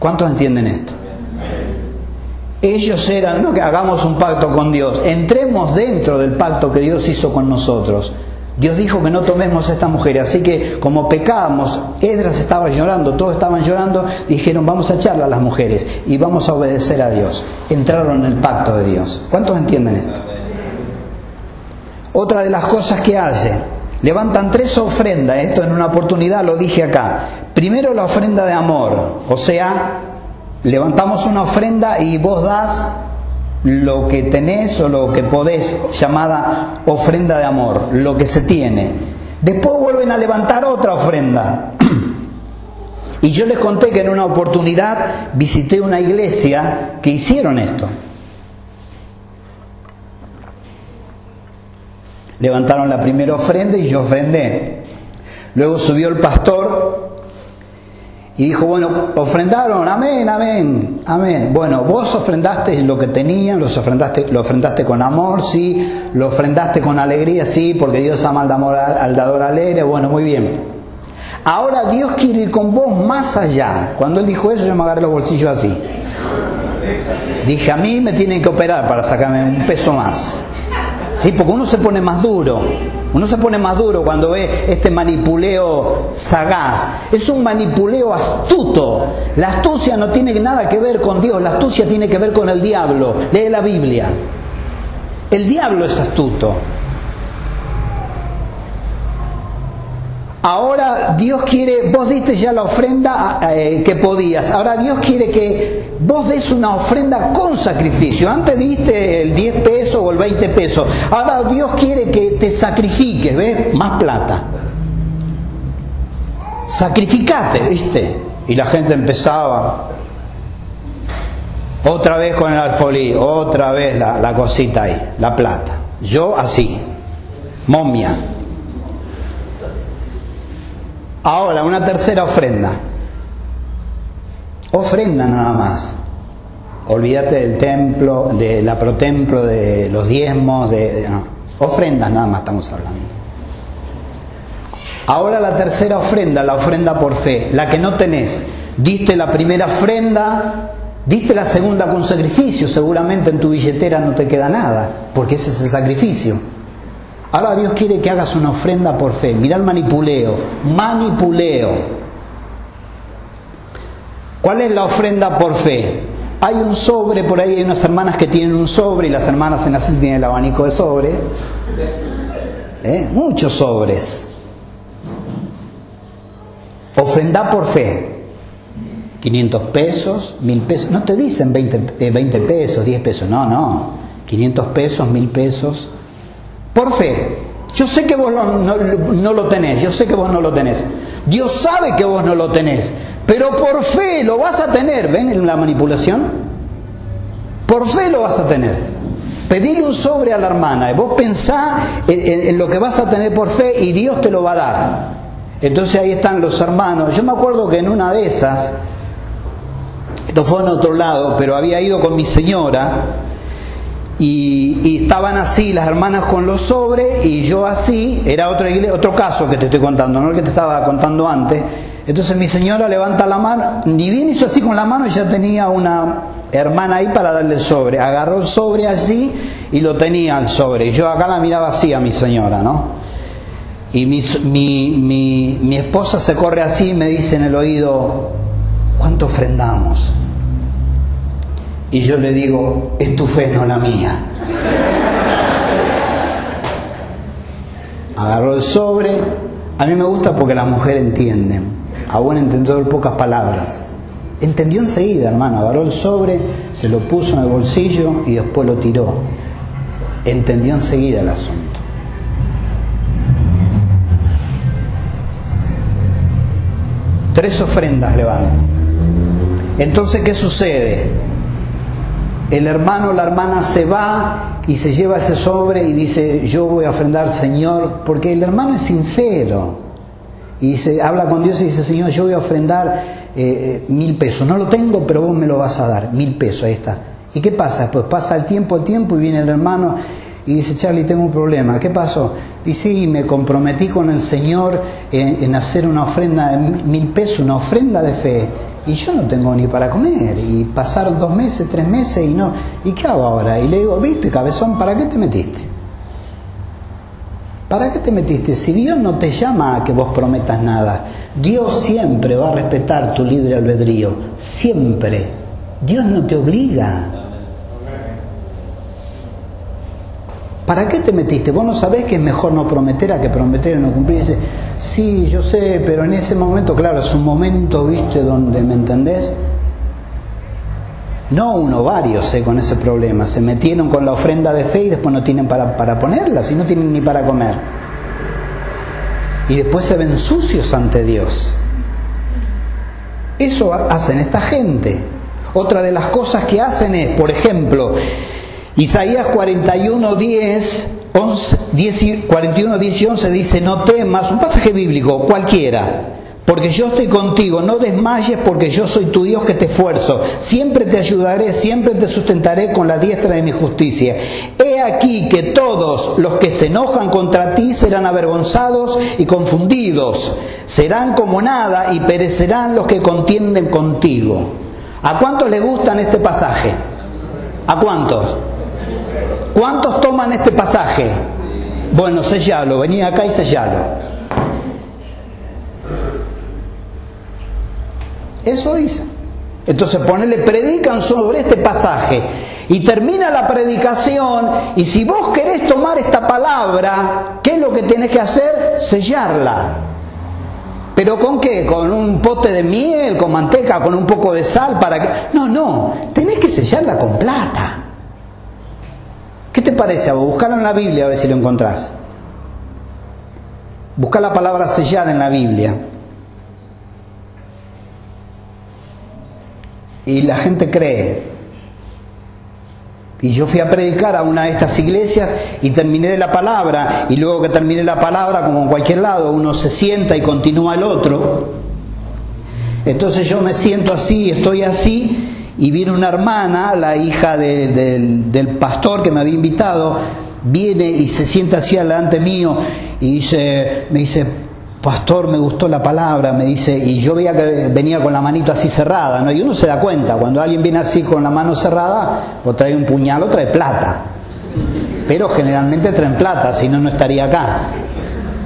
¿Cuántos entienden esto? Ellos eran, no que hagamos un pacto con Dios, entremos dentro del pacto que Dios hizo con nosotros. Dios dijo que no tomemos a esta mujer, así que como pecábamos, Edras estaba llorando, todos estaban llorando, dijeron vamos a echarla a las mujeres y vamos a obedecer a Dios. Entraron en el pacto de Dios. ¿Cuántos entienden esto? Otra de las cosas que hace, levantan tres ofrendas, esto en una oportunidad lo dije acá. Primero la ofrenda de amor, o sea, levantamos una ofrenda y vos das lo que tenés o lo que podés, llamada ofrenda de amor, lo que se tiene. Después vuelven a levantar otra ofrenda. Y yo les conté que en una oportunidad visité una iglesia que hicieron esto. Levantaron la primera ofrenda y yo ofrendé. Luego subió el pastor y dijo, bueno, ofrendaron, amén, amén, amén. Bueno, vos ofrendaste lo que tenían, los ofrendaste, lo ofrendaste con amor, sí, lo ofrendaste con alegría, sí, porque Dios ama al, amor, al dador alegre, bueno, muy bien. Ahora Dios quiere ir con vos más allá. Cuando él dijo eso, yo me agarré los bolsillos así. Dije, a mí me tienen que operar para sacarme un peso más. Sí, porque uno se pone más duro. Uno se pone más duro cuando ve este manipuleo sagaz. Es un manipuleo astuto. La astucia no tiene nada que ver con Dios, la astucia tiene que ver con el diablo. Lee la Biblia. El diablo es astuto. Ahora Dios quiere, vos diste ya la ofrenda eh, que podías, ahora Dios quiere que vos des una ofrenda con sacrificio. Antes diste el 10 pesos o el 20 pesos, ahora Dios quiere que te sacrifiques, ¿ves? Más plata. Sacrificate, ¿viste? Y la gente empezaba, otra vez con el alfolí, otra vez la, la cosita ahí, la plata. Yo así, momia. Ahora, una tercera ofrenda. Ofrenda nada más. Olvídate del templo, de la protemplo, de los diezmos, de, ofrendas nada más estamos hablando. Ahora la tercera ofrenda, la ofrenda por fe, la que no tenés. Diste la primera ofrenda, diste la segunda con sacrificio, seguramente en tu billetera no te queda nada, porque ese es el sacrificio. Ahora Dios quiere que hagas una ofrenda por fe. Mira el manipuleo. Manipuleo. ¿Cuál es la ofrenda por fe? Hay un sobre, por ahí hay unas hermanas que tienen un sobre y las hermanas en así tienen el abanico de sobre. ¿Eh? Muchos sobres. Ofrenda por fe. 500 pesos, 1000 pesos. No te dicen 20, 20 eh, pesos, 10 pesos. No, no. 500 pesos, 1000 pesos. Por fe. Yo sé que vos no, lo tenés, yo sé que vos no lo tenés. Dios sabe que vos no lo tenés, pero por fe lo vas a tener. ¿Ven en la manipulación? Por fe lo vas a tener. Pedirle un sobre a la hermana, vos pensá en, en, lo que vas a tener por fe y Dios te lo va a dar. Entonces ahí están los hermanos. Yo me acuerdo que en una de esas, esto fue en otro lado, pero había ido con mi señora y, estaban así las hermanas con los sobres y yo así, era otro, otro caso que te estoy contando, no el que te estaba contando antes. Entonces mi señora levanta la mano, ni bien hizo así con la mano ya tenía una, hermana ahí para darle el sobre. Agarró el sobre así y lo tenía el sobre. Y yo acá la miraba así a mi señora, ¿no? Y mi, mi, mi, esposa se corre así y me dice en el oído, ¿cuánto ofrendamos? Y yo le digo, es tu fe, no la mía. Agarró el sobre. A mí me gusta porque las mujeres entienden. A buen entendedor pocas palabras. Entendió enseguida, hermano. Agarró el sobre, se lo puso en el bolsillo y después lo tiró. Entendió enseguida el asunto. Tres ofrendas levanta. Entonces, ¿qué sucede? El hermano la hermana se va y se lleva ese sobre y dice, yo voy a ofrendar, Señor, porque el hermano es sincero. Y dice, habla con Dios y dice, Señor, yo voy a ofrendar eh, eh, mil pesos. No lo tengo, pero vos me lo vas a dar. Mil pesos, ahí está. ¿Y qué pasa? Pues pasa el tiempo, el tiempo y viene el hermano y dice, Charlie, tengo un problema. ¿Qué pasó? Y me comprometí con el Señor en, hacer una ofrenda de mil pesos, una ofrenda de fe. Y yo no tengo ni para comer. Y pasaron dos meses, tres meses y no. ¿Y qué hago ahora? Y le digo, viste, cabezón, ¿para qué te metiste? ¿Para qué te metiste? Si Dios no te llama a que vos prometas nada, Dios siempre va a respetar tu libre albedrío. Siempre. Dios no te obliga. ¿Para qué te metiste? Vos no sabés que es mejor no prometer a que prometer y no cumplir. Dice, sí, yo sé, pero en ese momento, claro, es un momento, viste, donde, ¿me entendés? No uno, varios, eh, con ese problema. Se metieron con la ofrenda de fe y después no tienen para, para ponerla, si no tienen ni para comer. Y después se ven sucios ante Dios. Eso hacen esta gente. Otra de las cosas que hacen es, por ejemplo, Isaías 41, 10, 41, 10 y 11 dice, no temas, un pasaje bíblico cualquiera, porque yo estoy contigo, no desmayes porque yo soy tu Dios que te esfuerzo, siempre te ayudaré, siempre te sustentaré con la diestra de mi justicia. He aquí que todos los que se enojan contra ti serán avergonzados y confundidos, serán como nada y perecerán los que contienden contigo. ¿A cuántos les gustan este pasaje? ¿A cuántos? ¿Cuántos toman este pasaje? Bueno, sellalo, venía acá y sellalo. Eso dice. Entonces ponele, predican sobre este pasaje y termina la predicación y si vos querés tomar esta palabra, ¿qué es lo que tenés que hacer? Sellarla. ¿Pero con qué? ¿Con un pote de miel, con manteca, con un poco de sal para que... No, no, tenés que sellarla con plata. ¿Qué te parece a vos? Buscalo en la Biblia a ver si lo encontrás. Busca la palabra sellar en la Biblia. Y la gente cree. Y yo fui a predicar a una de estas iglesias y terminé la palabra. Y luego que terminé la palabra, como en cualquier lado, uno se sienta y continúa el otro. Entonces yo me siento así, estoy así, y viene una hermana, la hija del, pastor que me había invitado, viene y se sienta así delante mío y dice, me dice, pastor, me gustó la palabra, me dice, y yo veía que venía con la manito así cerrada, ¿no? Y uno se da cuenta, cuando alguien viene así con la mano cerrada, o trae un puñal o trae plata. Pero generalmente traen plata, si no, no estaría acá.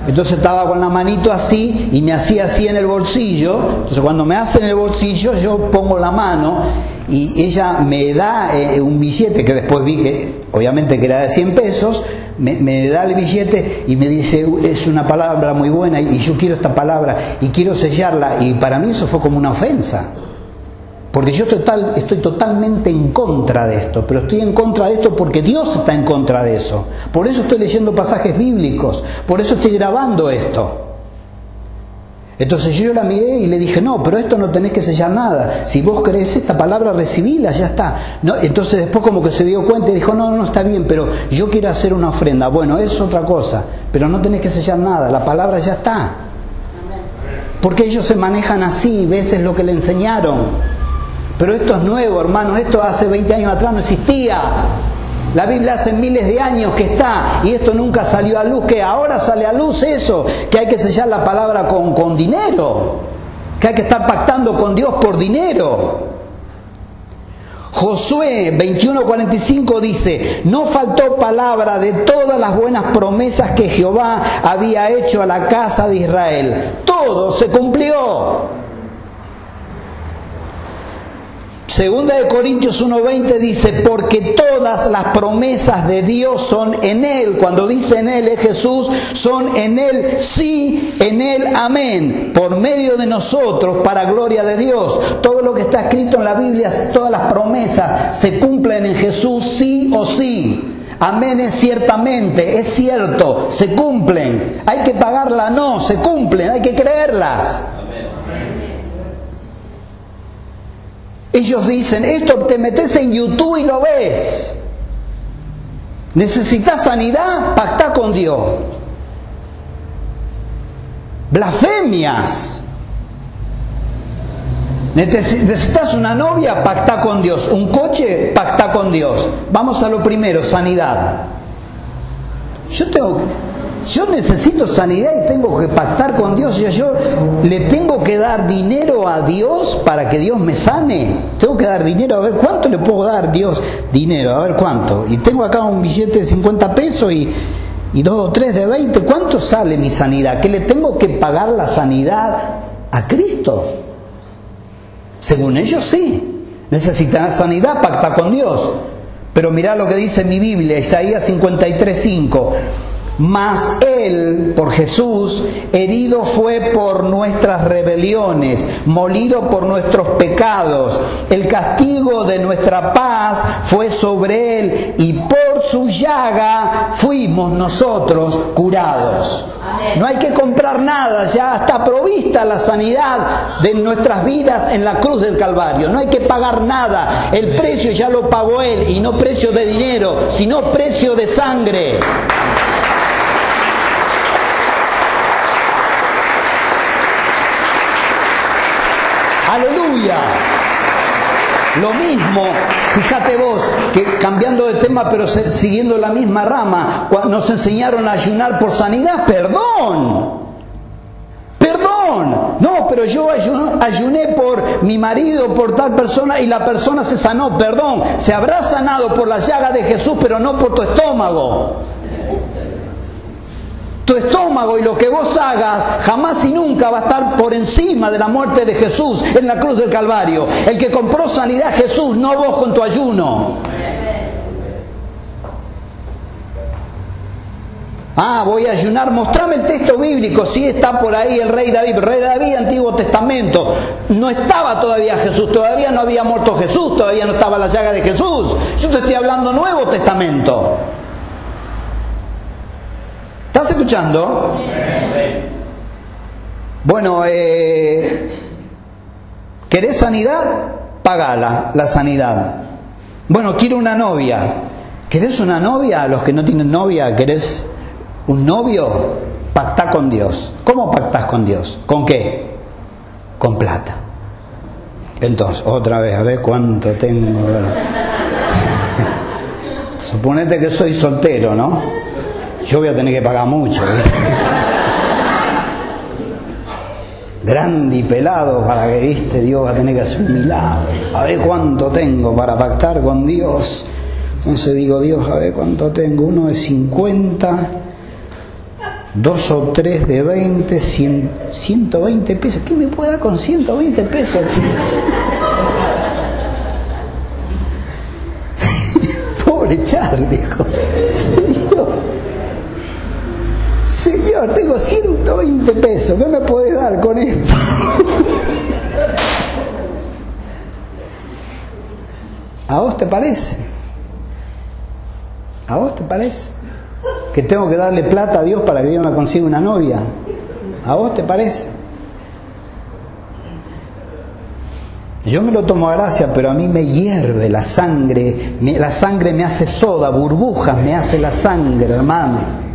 Entonces estaba con la manito así y me hacía así en el bolsillo. Entonces cuando me hace en el bolsillo yo pongo la mano y ella me da eh, un billete que después vi que obviamente que era de 100 pesos, me, da el billete y me dice es una palabra muy buena y yo quiero esta palabra y quiero sellarla y para mí eso fue como una ofensa. Porque yo total, estoy totalmente en contra de esto, pero estoy en contra de esto porque Dios está en contra de eso. Por eso estoy leyendo pasajes bíblicos, por eso estoy grabando esto. Entonces yo la miré y le dije, no, pero esto no tenés que sellar nada. Si vos crees esta palabra, recibila, ya está. No, entonces después como que se dio cuenta y dijo, no, no, está bien, pero yo quiero hacer una ofrenda. Bueno, es otra cosa, pero no tenés que sellar nada, la palabra ya está. Porque ellos se manejan así, veces lo que le enseñaron. Pero esto es nuevo, hermanos, esto hace 20 años atrás no existía. La Biblia hace miles de años que está y esto nunca salió a luz, que ahora sale a luz eso, que hay que sellar la palabra con, con dinero, que hay que estar pactando con Dios por dinero. Josué 21:45 dice, no faltó palabra de todas las buenas promesas que Jehová había hecho a la casa de Israel. Todo se cumplió. Segunda de Corintios 1.20 dice, porque todas las promesas de Dios son en Él. Cuando dice en Él es Jesús, son en Él sí, en Él amén. Por medio de nosotros, para gloria de Dios. Todo lo que está escrito en la Biblia, todas las promesas se cumplen en Jesús sí o sí. Amén es ciertamente, es cierto, se cumplen. Hay que pagarla, no, se cumplen, hay que creerlas. Ellos dicen, esto te metes en YouTube y lo ves. ¿Necesitas sanidad? Pacta con Dios. Blasfemias. ¿Necesitas una novia? Pacta con Dios. ¿Un coche? Pacta con Dios. Vamos a lo primero, sanidad. Yo tengo que yo necesito sanidad y tengo que pactar con Dios. Yo, yo le tengo que dar dinero a Dios para que Dios me sane. Tengo que dar dinero. A ver, ¿cuánto le puedo dar Dios? Dinero, a ver cuánto. Y tengo acá un billete de 50 pesos y, y dos o tres de 20. ¿Cuánto sale mi sanidad? ¿Que le tengo que pagar la sanidad a Cristo? Según ellos sí. Necesitan sanidad, pacta con Dios. Pero mirá lo que dice mi Biblia, Isaías 53.5 mas Él, por Jesús, herido fue por nuestras rebeliones, molido por nuestros pecados. El castigo de nuestra paz fue sobre Él y por su llaga fuimos nosotros curados. No hay que comprar nada, ya está provista la sanidad de nuestras vidas en la cruz del Calvario. No hay que pagar nada. El precio ya lo pagó Él y no precio de dinero, sino precio de sangre. Lo mismo, fíjate vos, que cambiando de tema pero siguiendo la misma rama, nos enseñaron a ayunar por sanidad, perdón. Perdón, no, pero yo ayuné por mi marido, por tal persona y la persona se sanó, perdón, se habrá sanado por la llaga de Jesús, pero no por tu estómago. Tu estómago y lo que vos hagas jamás y nunca va a estar por encima de la muerte de Jesús en la cruz del Calvario. El que compró sanidad Jesús, no vos con tu ayuno. Ah, voy a ayunar. Mostrame el texto bíblico. Si está por ahí el rey David. rey David, Antiguo Testamento. No estaba todavía Jesús. Todavía no había muerto Jesús. Todavía no estaba la llaga de Jesús. Yo te estoy hablando Nuevo Testamento. ¿Estás escuchando? Bueno, eh, ¿querés sanidad? Pagala, la sanidad. Bueno, quiero una novia. ¿Querés una novia? Los que no tienen novia, ¿querés un novio? Pacta con Dios. ¿Cómo pactás con Dios? ¿Con qué? Con plata. Entonces, otra vez, a ver cuánto tengo. Suponete que soy soltero, ¿no? Yo voy a tener que pagar mucho. Grande y pelado para que, viste, Dios va a tener que hacer un milagro. A ver cuánto tengo para pactar con Dios. Entonces digo, Dios, a ver cuánto tengo. Uno de 50, dos o tres de 20, 120 pesos. ¿Qué me puede dar con 120 pesos? Pobre Charlie, hijo. Señor, tengo 120 pesos, ¿qué me puede dar con esto? ¿A vos te parece? ¿A vos te parece? Que tengo que darle plata a Dios para que Dios me consiga una novia. ¿A vos te parece? Yo me lo tomo a gracia, pero a mí me hierve la sangre, la sangre me hace soda, burbujas me hace la sangre, hermano.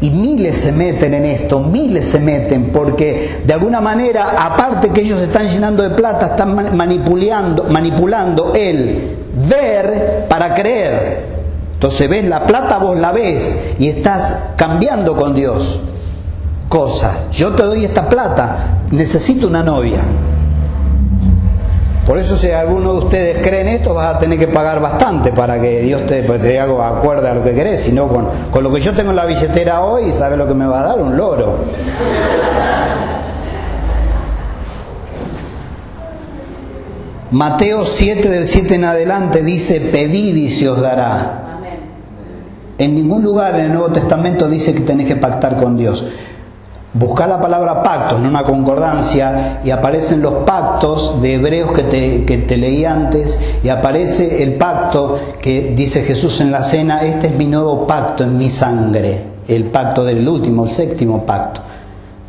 Y miles se meten en esto, miles se meten, porque de alguna manera, aparte que ellos están llenando de plata, están manipulando, manipulando el ver para creer. Entonces ves la plata, vos la ves y estás cambiando con Dios cosas. Yo te doy esta plata, necesito una novia. Por eso si alguno de ustedes cree en esto, vas a tener que pagar bastante para que Dios te, pues, te haga acuerde a lo que querés. Si no, con, con lo que yo tengo en la billetera hoy, ¿sabe lo que me va a dar? Un loro. Mateo 7 del 7 en adelante dice, pedid y se os dará. En ningún lugar en el Nuevo Testamento dice que tenés que pactar con Dios. Busca la palabra pactos en una concordancia y aparecen los pactos de hebreos que te, que te leí antes y aparece el pacto que dice Jesús en la cena, este es mi nuevo pacto en mi sangre, el pacto del último, el séptimo pacto.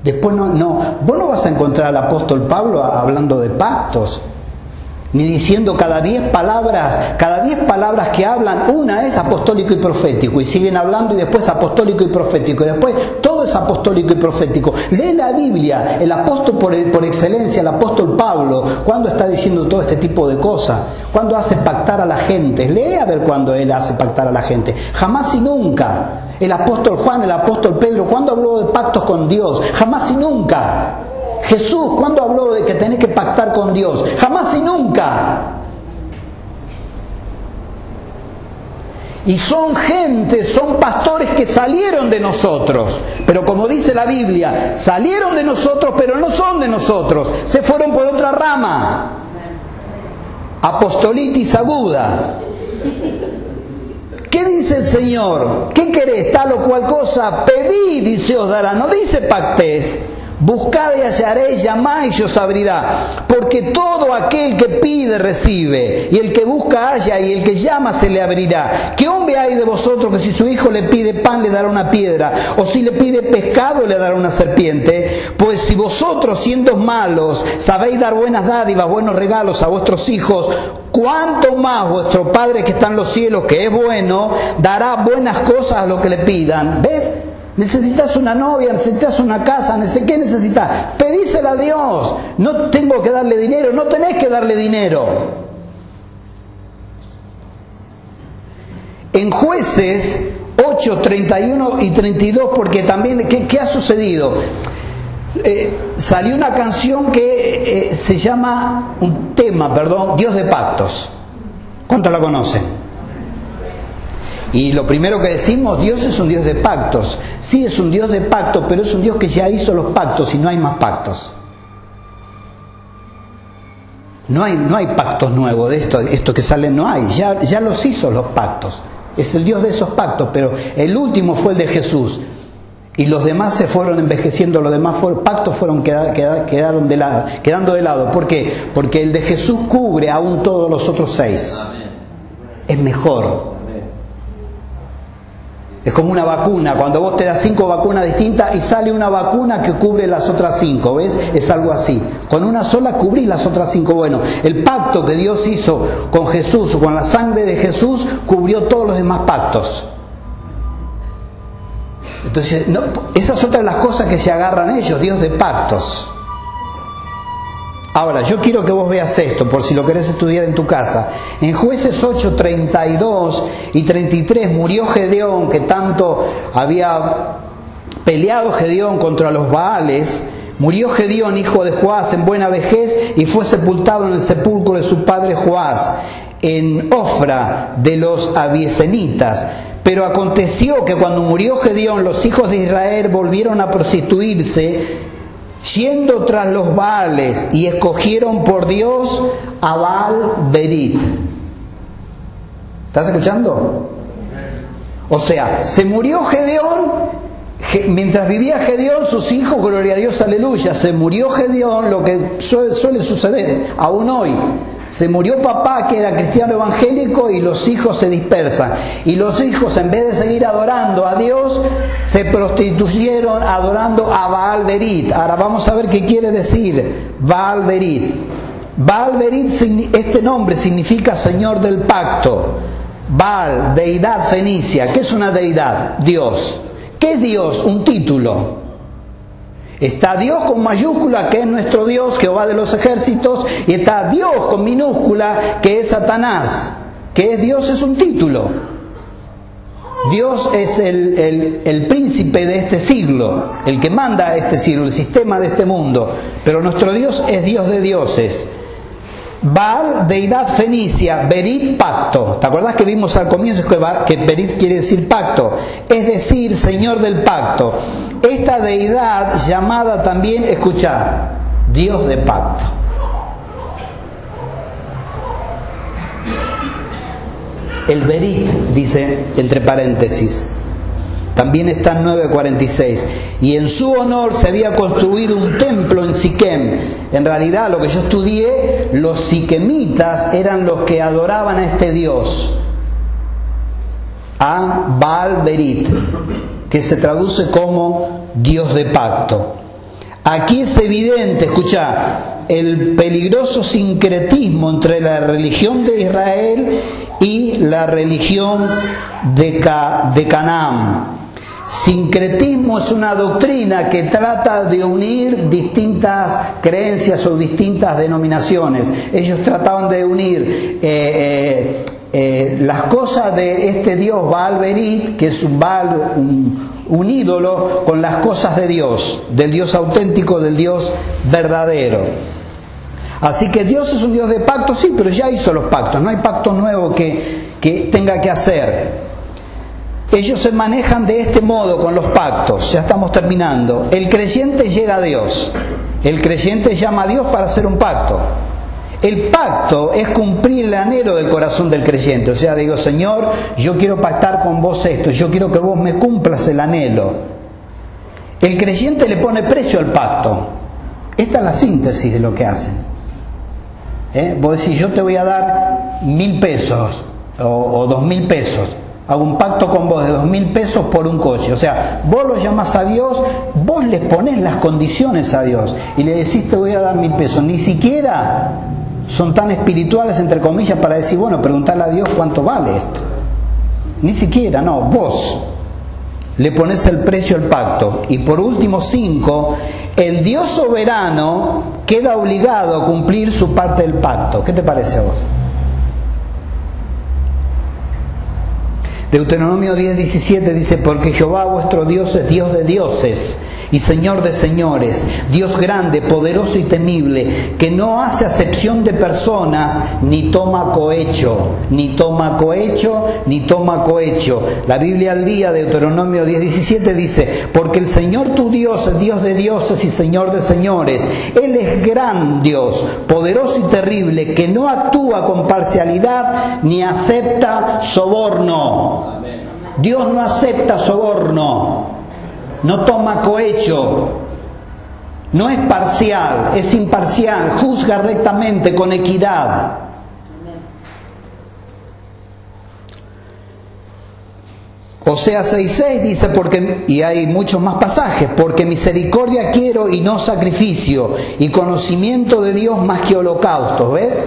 Después no, no, vos no vas a encontrar al apóstol Pablo hablando de pactos, ni diciendo cada diez palabras, cada diez palabras que hablan, una es apostólico y profético, y siguen hablando y después apostólico y profético, y después todo es apostólico y profético. Lee la Biblia, el apóstol por, por excelencia, el apóstol Pablo, cuando está diciendo todo este tipo de cosas, cuando hace pactar a la gente, lee a ver cuando él hace pactar a la gente, jamás y nunca. El apóstol Juan, el apóstol Pedro, cuando habló de pactos con Dios, jamás y nunca. Jesús, ¿cuándo habló de que tenés que pactar con Dios? Jamás y nunca. Y son gente, son pastores que salieron de nosotros. Pero como dice la Biblia, salieron de nosotros, pero no son de nosotros. Se fueron por otra rama. Apostolitis aguda. ¿Qué dice el Señor? ¿Qué querés? Tal o cual cosa. Pedid y se os dará. No dice pactés. Buscad y hallaréis, llamad y os abrirá. Porque todo aquel que pide recibe, y el que busca halla, y el que llama se le abrirá. ¿Qué hombre hay de vosotros que si su hijo le pide pan le dará una piedra, o si le pide pescado le dará una serpiente? Pues si vosotros, siendo malos, sabéis dar buenas dádivas, buenos regalos a vuestros hijos, cuánto más vuestro Padre que está en los cielos, que es bueno, dará buenas cosas a los que le pidan. ¿Ves? Necesitas una novia, necesitas una casa, ¿qué necesitas? Pedísela a Dios. No tengo que darle dinero, no tenés que darle dinero. En jueces 8, 31 y 32, porque también, ¿qué, ha sucedido? Eh, salió una canción que eh, se llama, un tema, perdón, Dios de pactos. ¿Cuántos la conocen? Y lo primero que decimos, Dios es un Dios de pactos. Sí, es un Dios de pactos, pero es un Dios que ya hizo los pactos y no hay más pactos. No hay, no hay pactos nuevos de esto, esto que sale, no hay. Ya, ya los hizo los pactos. Es el Dios de esos pactos, pero el último fue el de Jesús. Y los demás se fueron envejeciendo, los demás pactos fueron quedaron de lado, quedando de lado. ¿Por qué? Porque el de Jesús cubre aún todos los otros seis. Es mejor. Es como una vacuna, cuando vos te das cinco vacunas distintas y sale una vacuna que cubre las otras cinco, ¿ves? Es algo así. Con una sola cubrís las otras cinco. Bueno, el pacto que Dios hizo con Jesús, con la sangre de Jesús, cubrió todos los demás pactos. Entonces, no, son otras las cosas que se agarran ellos, Dios de pactos. Ahora, yo quiero que vos veas esto, por si lo querés estudiar en tu casa. En jueces 8, 32 y 33 murió Gedeón, que tanto había peleado Gedeón contra los Baales. Murió Gedeón, hijo de Joás, en buena vejez y fue sepultado en el sepulcro de su padre Joás, en Ofra de los Abiesenitas. Pero aconteció que cuando murió Gedeón, los hijos de Israel volvieron a prostituirse yendo tras los Baales y escogieron por Dios a Baal Berit. ¿Estás escuchando? O sea, se murió Gedeón, mientras vivía Gedeón, sus hijos, gloria a Dios, aleluya, se murió Gedeón, lo que suele suceder aún hoy. Se murió papá que era cristiano evangélico y los hijos se dispersan. Y los hijos en vez de seguir adorando a Dios, se prostituyeron adorando a Baal Berit. Ahora vamos a ver qué quiere decir Baal Berit. Baal Berit, este nombre significa Señor del pacto. Baal, deidad fenicia. ¿Qué es una deidad? Dios. ¿Qué es Dios? Un título. Está Dios con mayúscula, que es nuestro Dios, Jehová de los ejércitos, y está Dios con minúscula, que es Satanás. Que es Dios es un título. Dios es el, el, príncipe de este siglo, el que manda a este siglo, el sistema de este mundo. Pero nuestro Dios es Dios de dioses. Baal, deidad fenicia, Berit, pacto. ¿Te acuerdas que vimos al comienzo que, Berit quiere decir pacto? Es decir, Señor del pacto. Esta deidad llamada también, escucha, Dios de pacto. El Berit, dice entre paréntesis, también está en 946. Y en su honor se había construido un templo en Siquem. En realidad, lo que yo estudié, los siquemitas eran los que adoraban a este Dios, a Baal Berit, que se traduce como Dios de pacto. Aquí es evidente, escucha, el peligroso sincretismo entre la religión de Israel y la religión de, de Canaán. Sincretismo es una doctrina que trata de unir distintas creencias o distintas denominaciones. Ellos trataban de unir eh, eh, eh, las cosas de este Dios Baal Berit, que es un Baal, un ídolo, con las cosas de Dios, del Dios auténtico, del Dios verdadero. Así que Dios es un Dios de pactos, sí, pero ya hizo los pactos, no hay pacto nuevo que, que tenga que hacer. Ellos se manejan de este modo con los pactos, ya estamos terminando. El creyente llega a Dios, el creyente llama a Dios para hacer un pacto. El pacto es cumplir el anhelo del corazón del creyente, o sea, digo, Señor, yo quiero pactar con vos esto, yo quiero que vos me cumplas el anhelo. El creyente le pone precio al pacto. Esta es la síntesis de lo que hacen. ¿Eh? Vos decís, yo te voy a dar mil pesos o, dos mil pesos. Hago un pacto con vos de dos mil pesos por un coche. O sea, vos lo llamás a Dios, vos le ponés las condiciones a Dios y le decís te voy a dar mil pesos. Ni siquiera son tan espirituales, entre comillas, para decir, bueno, preguntarle a Dios cuánto vale esto. Ni siquiera, no, vos le pones el precio al pacto. Y por último, cinco, el Dios soberano queda obligado a cumplir su parte del pacto. ¿Qué te parece a vos? Deuteronomio 10, 17 dice, porque Jehová vuestro Dios es Dios de dioses y Señor de señores, Dios grande, poderoso y temible, que no hace acepción de personas, ni toma cohecho, ni toma cohecho, ni toma cohecho. La Biblia al día, Deuteronomio 10:17 dice, porque el Señor tu Dios es Dios de dioses y Señor de señores. Él es gran Dios, poderoso y terrible, que no actúa con parcialidad ni acepta soborno. Dios no acepta soborno no toma cohecho, no es parcial, es imparcial, juzga rectamente, con equidad. Osea 6.6 dice, porque, y hay muchos más pasajes, porque misericordia quiero y no sacrificio, y conocimiento de Dios más que holocaustos, ¿ves?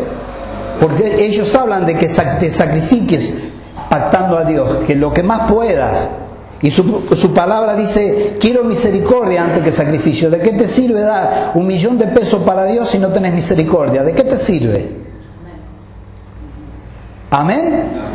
Porque ellos hablan de que te sacrifiques pactando a Dios, que lo que más puedas, y su, palabra dice, quiero misericordia antes que sacrificio. ¿De qué te sirve dar un millón de pesos para Dios si no tenés misericordia? ¿De qué te sirve? Amén.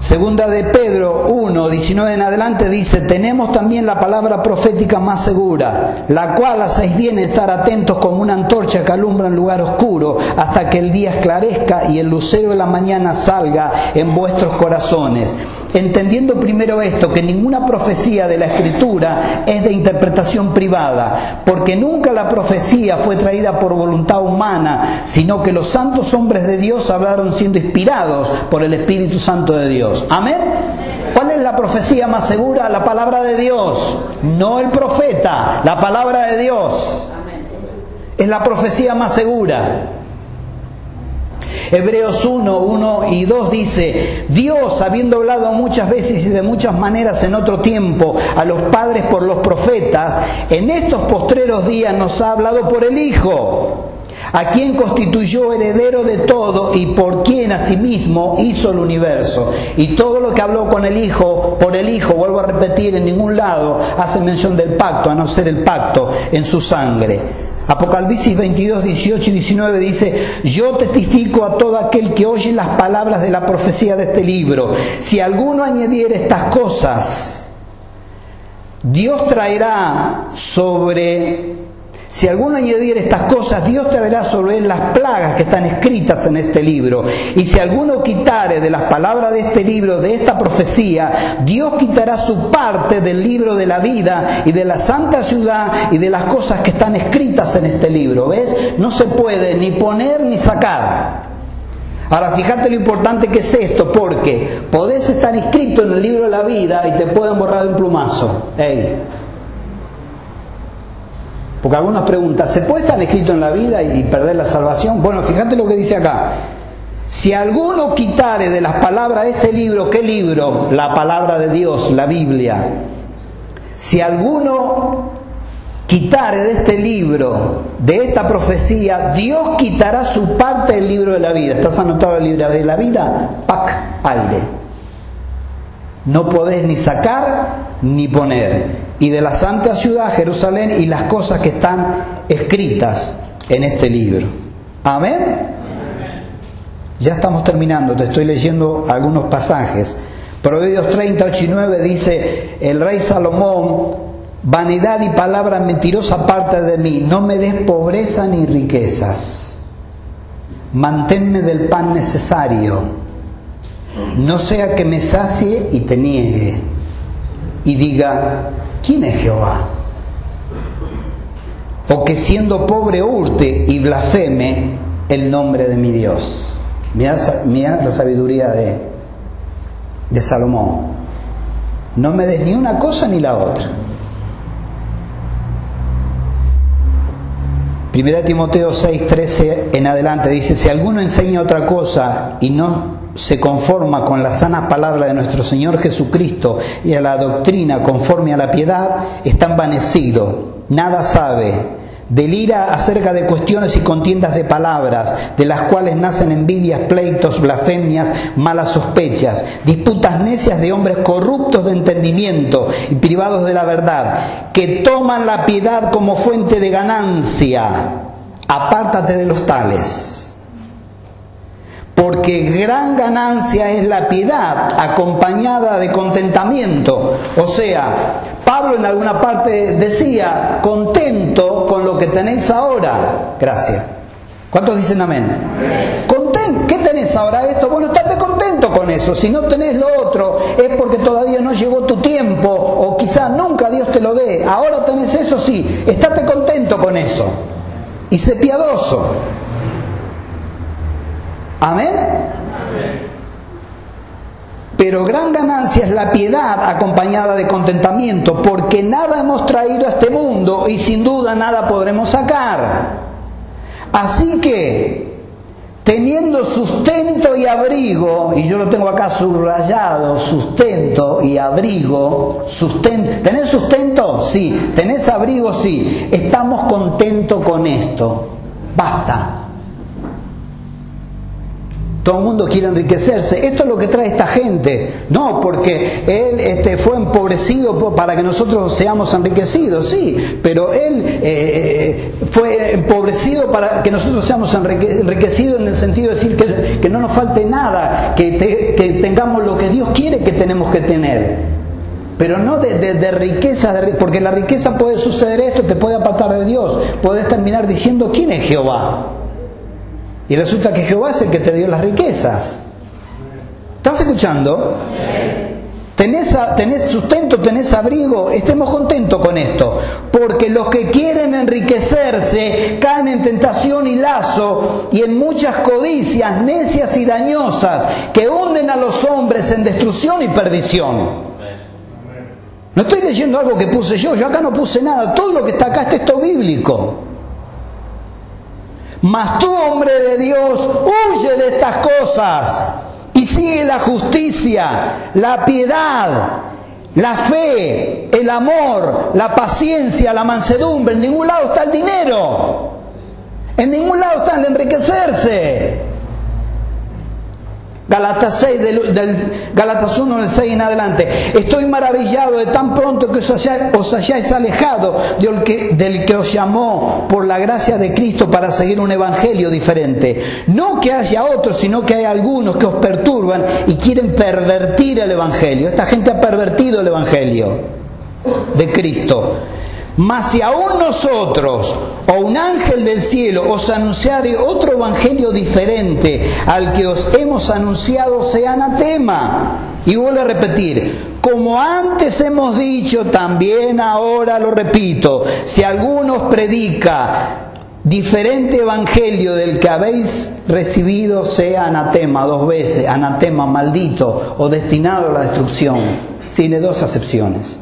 Segunda de Pedro 1, 19 en adelante dice, tenemos también la palabra profética más segura, la cual hacéis bien estar atentos como una antorcha que alumbra en lugar oscuro hasta que el día esclarezca y el lucero de la mañana salga en vuestros corazones entendiendo primero esto, que ninguna profecía de la Escritura es de interpretación privada, porque nunca la profecía fue traída por voluntad humana, sino que los santos hombres de Dios hablaron siendo inspirados por el Espíritu Santo de Dios. Amén. ¿Cuál es la profecía más segura? La palabra de Dios, no el profeta, la palabra de Dios. Es la profecía más segura. Hebreos 1, 1 y 2 dice, Dios, habiendo hablado muchas veces y de muchas maneras en otro tiempo a los padres por los profetas, en estos postreros días nos ha hablado por el Hijo, a quien constituyó heredero de todo y por quien asimismo hizo el universo. Y todo lo que habló con el Hijo, por el Hijo, vuelvo a repetir, en ningún lado hace mención del pacto, a no ser el pacto en su sangre. Apocalipsis 22, 18 y 19 dice, yo testifico a todo aquel que oye las palabras de la profecía de este libro. Si alguno añadiera estas cosas, Dios traerá sobre Si alguno añadiera estas cosas, Dios traerá sobre él las plagas que están escritas en este libro. Y si alguno quitare de las palabras de este libro, de esta profecía, Dios quitará su parte del libro de la vida y de la santa ciudad y de las cosas que están escritas en este libro. ¿Ves? No se puede ni poner ni sacar. Ahora, fíjate lo importante que es esto, porque podés estar inscrito en el libro de la vida y te pueden borrar de un plumazo. Ey, porque algunas preguntan, ¿se puede estar escrito en la vida y perder la salvación? Bueno, fíjate lo que dice acá. Si alguno quitare de las palabras de este libro, ¿qué libro? La palabra de Dios, la Biblia. Si alguno quitare de este libro, de esta profecía, Dios quitará su parte del libro de la vida. ¿Estás anotado el libro de la vida? Pac, aire. No podés ni sacar ni poner y de la santa ciudad Jerusalén y las cosas que están escritas en este libro. Amén. Ya estamos terminando, te estoy leyendo algunos pasajes. Proverbios 38 y 9 dice, el rey Salomón, vanidad y palabra mentirosa parte de mí, no me des pobreza ni riquezas, manténme del pan necesario, no sea que me sacie y te niegue y diga, ¿quién es Jehová? O que siendo pobre hurte y blasfeme el nombre de mi Dios. Mira, la sabiduría de, de Salomón. No me des ni una cosa ni la otra. Primera Timoteo 6, 13 en adelante dice, si alguno enseña otra cosa y no se conforma con la sana palabra de nuestro Señor Jesucristo y a la doctrina conforme a la piedad, está envanecido, nada sabe, delira acerca de cuestiones y contiendas de palabras, de las cuales nacen envidias, pleitos, blasfemias, malas sospechas, disputas necias de hombres corruptos de entendimiento y privados de la verdad, que toman la piedad como fuente de ganancia. Apártate de los tales porque gran ganancia es la piedad acompañada de contentamiento. O sea, Pablo en alguna parte decía, contento con lo que tenéis ahora. Gracias. ¿Cuántos dicen amén? ¿Qué tenés ahora esto? Bueno, estate contento con eso. Si no tenés lo otro, es porque todavía no llegó tu tiempo o quizás nunca Dios te lo dé. Ahora tenés eso, sí. Estate contento con eso. Y sé piadoso. Amén. Pero gran ganancia es la piedad acompañada de contentamiento, porque nada hemos traído a este mundo y sin duda nada podremos sacar. Así que, teniendo sustento y abrigo, y yo lo tengo acá subrayado, sustento y abrigo, sustento, ¿tenés sustento? Sí, ¿tenés abrigo? Sí, estamos contentos con esto. Basta. Todo el mundo quiere enriquecerse. Esto es lo que trae esta gente. No, porque él este, fue empobrecido para que nosotros seamos enriquecidos, sí, pero él eh, eh, fue empobrecido para que nosotros seamos enriquecidos en el sentido de decir que, no nos falte nada, que, tengamos lo que Dios quiere que tenemos que tener. Pero no de, de riqueza, porque la riqueza puede suceder esto, te puede apartar de Dios. Puedes terminar diciendo quién es Jehová. Y resulta que Jehová es el que te dio las riquezas. ¿Estás escuchando? ¿Tenés, sustento, tenés abrigo, estemos contentos con esto, porque los que quieren enriquecerse caen en tentación y lazo y en muchas codicias necias y dañosas que hunden a los hombres en destrucción y perdición. No estoy leyendo algo que puse yo, yo acá no puse nada, todo lo que está acá es texto bíblico. Mas tú, hombre de Dios, huye de estas cosas y sigue la justicia, la piedad, la fe, el amor, la paciencia, la mansedumbre. En ningún lado está el dinero. En ningún lado está el enriquecerse. Galatas 6, del, Galatas 1 del 6 en adelante. Estoy maravillado de tan pronto que os, hayáis alejado del que, del que os llamó por la gracia de Cristo para seguir un evangelio diferente. No que haya otros, sino que hay algunos que os perturban y quieren pervertir el evangelio. Esta gente ha pervertido el evangelio de Cristo Mas si aún nosotros o un ángel del cielo os anunciare otro evangelio diferente al que os hemos anunciado, sea anatema. Y vuelvo a repetir, como antes hemos dicho, también ahora lo repito, si alguno predica diferente evangelio del que habéis recibido, sea anatema dos veces, anatema maldito o destinado a la destrucción. Tiene dos acepciones.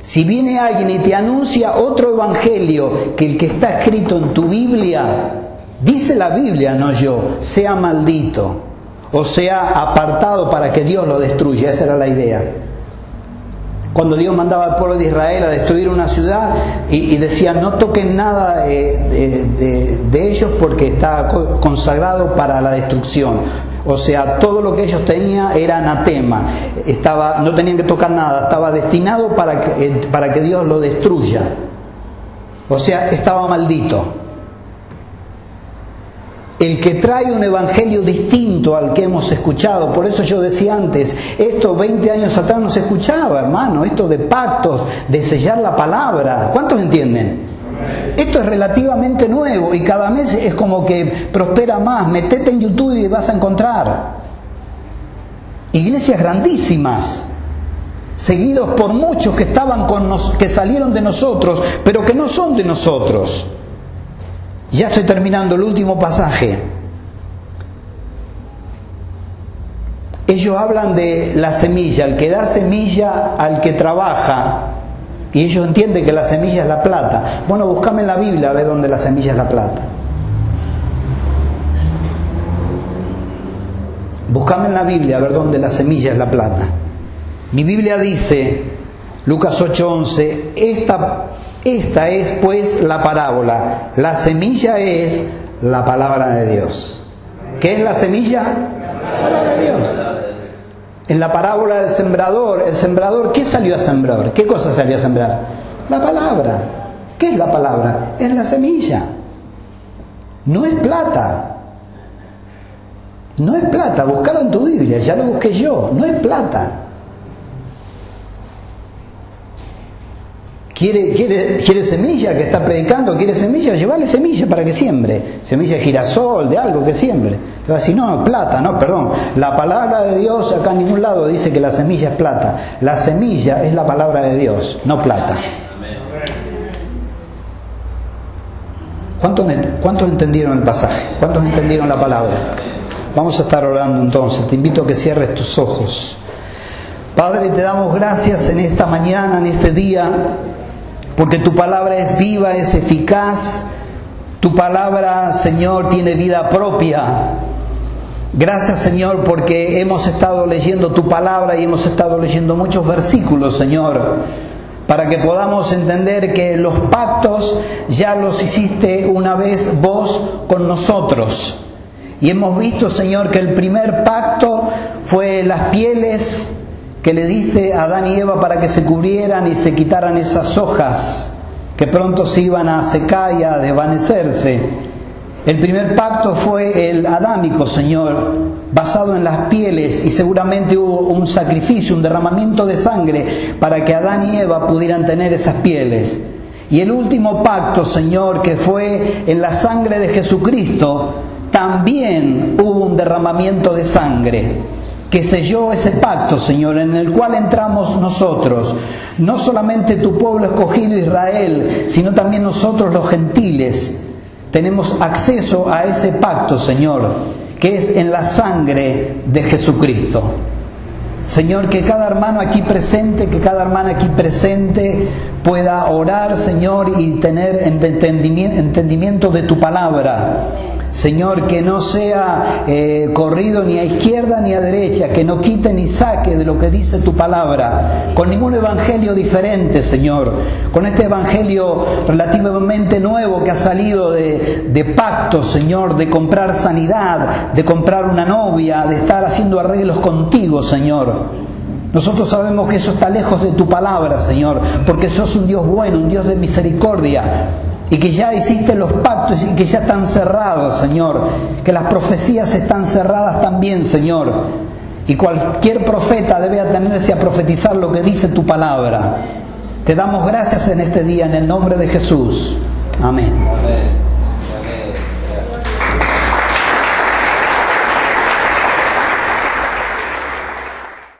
Si viene alguien y te anuncia otro evangelio que el que está escrito en tu Biblia, dice la Biblia, no yo, sea maldito o sea apartado para que Dios lo destruya, esa era la idea. Cuando Dios mandaba al pueblo de Israel a destruir una ciudad y, decía no toquen nada eh, de, ellos porque está consagrado para la destrucción. O sea, todo lo que ellos tenían era anatema, estaba, no tenían que tocar nada, estaba destinado para que, eh, para que Dios lo destruya. O sea, estaba maldito. El que trae un evangelio distinto al que hemos escuchado, por eso yo decía antes, esto 20 años atrás no se escuchaba, hermano, esto de pactos, de sellar la palabra. ¿Cuántos entienden? Esto es relativamente nuevo y cada mes es como que prospera más. Metete en YouTube y vas a encontrar iglesias grandísimas, seguidos por muchos que estaban con nos, que salieron de nosotros, pero que no son de nosotros. Ya estoy terminando el último pasaje. Ellos hablan de la semilla, el que da semilla al que trabaja, y ellos entienden que la semilla es la plata. Bueno, buscame en la Biblia a ver dónde la semilla es la plata. Buscame en la Biblia a ver dónde la semilla es la plata. Mi Biblia dice, Lucas 8:11, esta, esta es pues la parábola. La semilla es la palabra de Dios. ¿Qué es la semilla? La palabra de Dios. En la parábola del sembrador, el sembrador, ¿qué salió a sembrar? ¿Qué cosa salió a sembrar? La palabra. ¿Qué es la palabra? Es la semilla. No es plata. No es plata. Búscalo en tu Biblia. Ya lo busqué yo. No es plata. ¿Quiere, quiere, semilla que está predicando? ¿Quiere semilla? Llevarle semilla para que siembre. Semilla de girasol, de algo que siembre. Te va a decir, no, plata, no, perdón. La palabra de Dios acá en ningún lado dice que la semilla es plata. La semilla es la palabra de Dios, no plata. ¿Cuántos, ¿Cuántos entendieron el pasaje? ¿Cuántos entendieron la palabra? Vamos a estar orando entonces. Te invito a que cierres tus ojos. Padre, te damos gracias en esta mañana, en este día porque tu palabra es viva, es eficaz, tu palabra, Señor, tiene vida propia. Gracias, Señor, porque hemos estado leyendo tu palabra y hemos estado leyendo muchos versículos, Señor, para que podamos entender que los pactos ya los hiciste una vez vos con nosotros. Y hemos visto, Señor, que el primer pacto fue las pieles que le diste a Adán y Eva para que se cubrieran y se quitaran esas hojas que pronto se iban a secar y a desvanecerse. El primer pacto fue el adámico, Señor, basado en las pieles y seguramente hubo un sacrificio, un derramamiento de sangre para que Adán y Eva pudieran tener esas pieles. Y el último pacto, Señor, que fue en la sangre de Jesucristo, también hubo un derramamiento de sangre que selló ese pacto, Señor, en el cual entramos nosotros, no solamente tu pueblo escogido Israel, sino también nosotros los gentiles, tenemos acceso a ese pacto, Señor, que es en la sangre de Jesucristo. Señor, que cada hermano aquí presente, que cada hermana aquí presente pueda orar, Señor, y tener entendimiento de tu palabra Señor, que no sea eh, corrido ni a izquierda ni a derecha, que no quite ni saque de lo que dice tu palabra, con ningún evangelio diferente, Señor, con este evangelio relativamente nuevo que ha salido de, de pacto, Señor, de comprar sanidad, de comprar una novia, de estar haciendo arreglos contigo, Señor. Nosotros sabemos que eso está lejos de tu palabra, Señor, porque sos un Dios bueno, un Dios de misericordia, y que ya hiciste los pactos y que ya están cerrados, Señor, que las profecías están cerradas también, Señor, y cualquier profeta debe atenerse a profetizar lo que dice tu palabra. Te damos gracias en este día en el nombre de Jesús. Amén. Amén.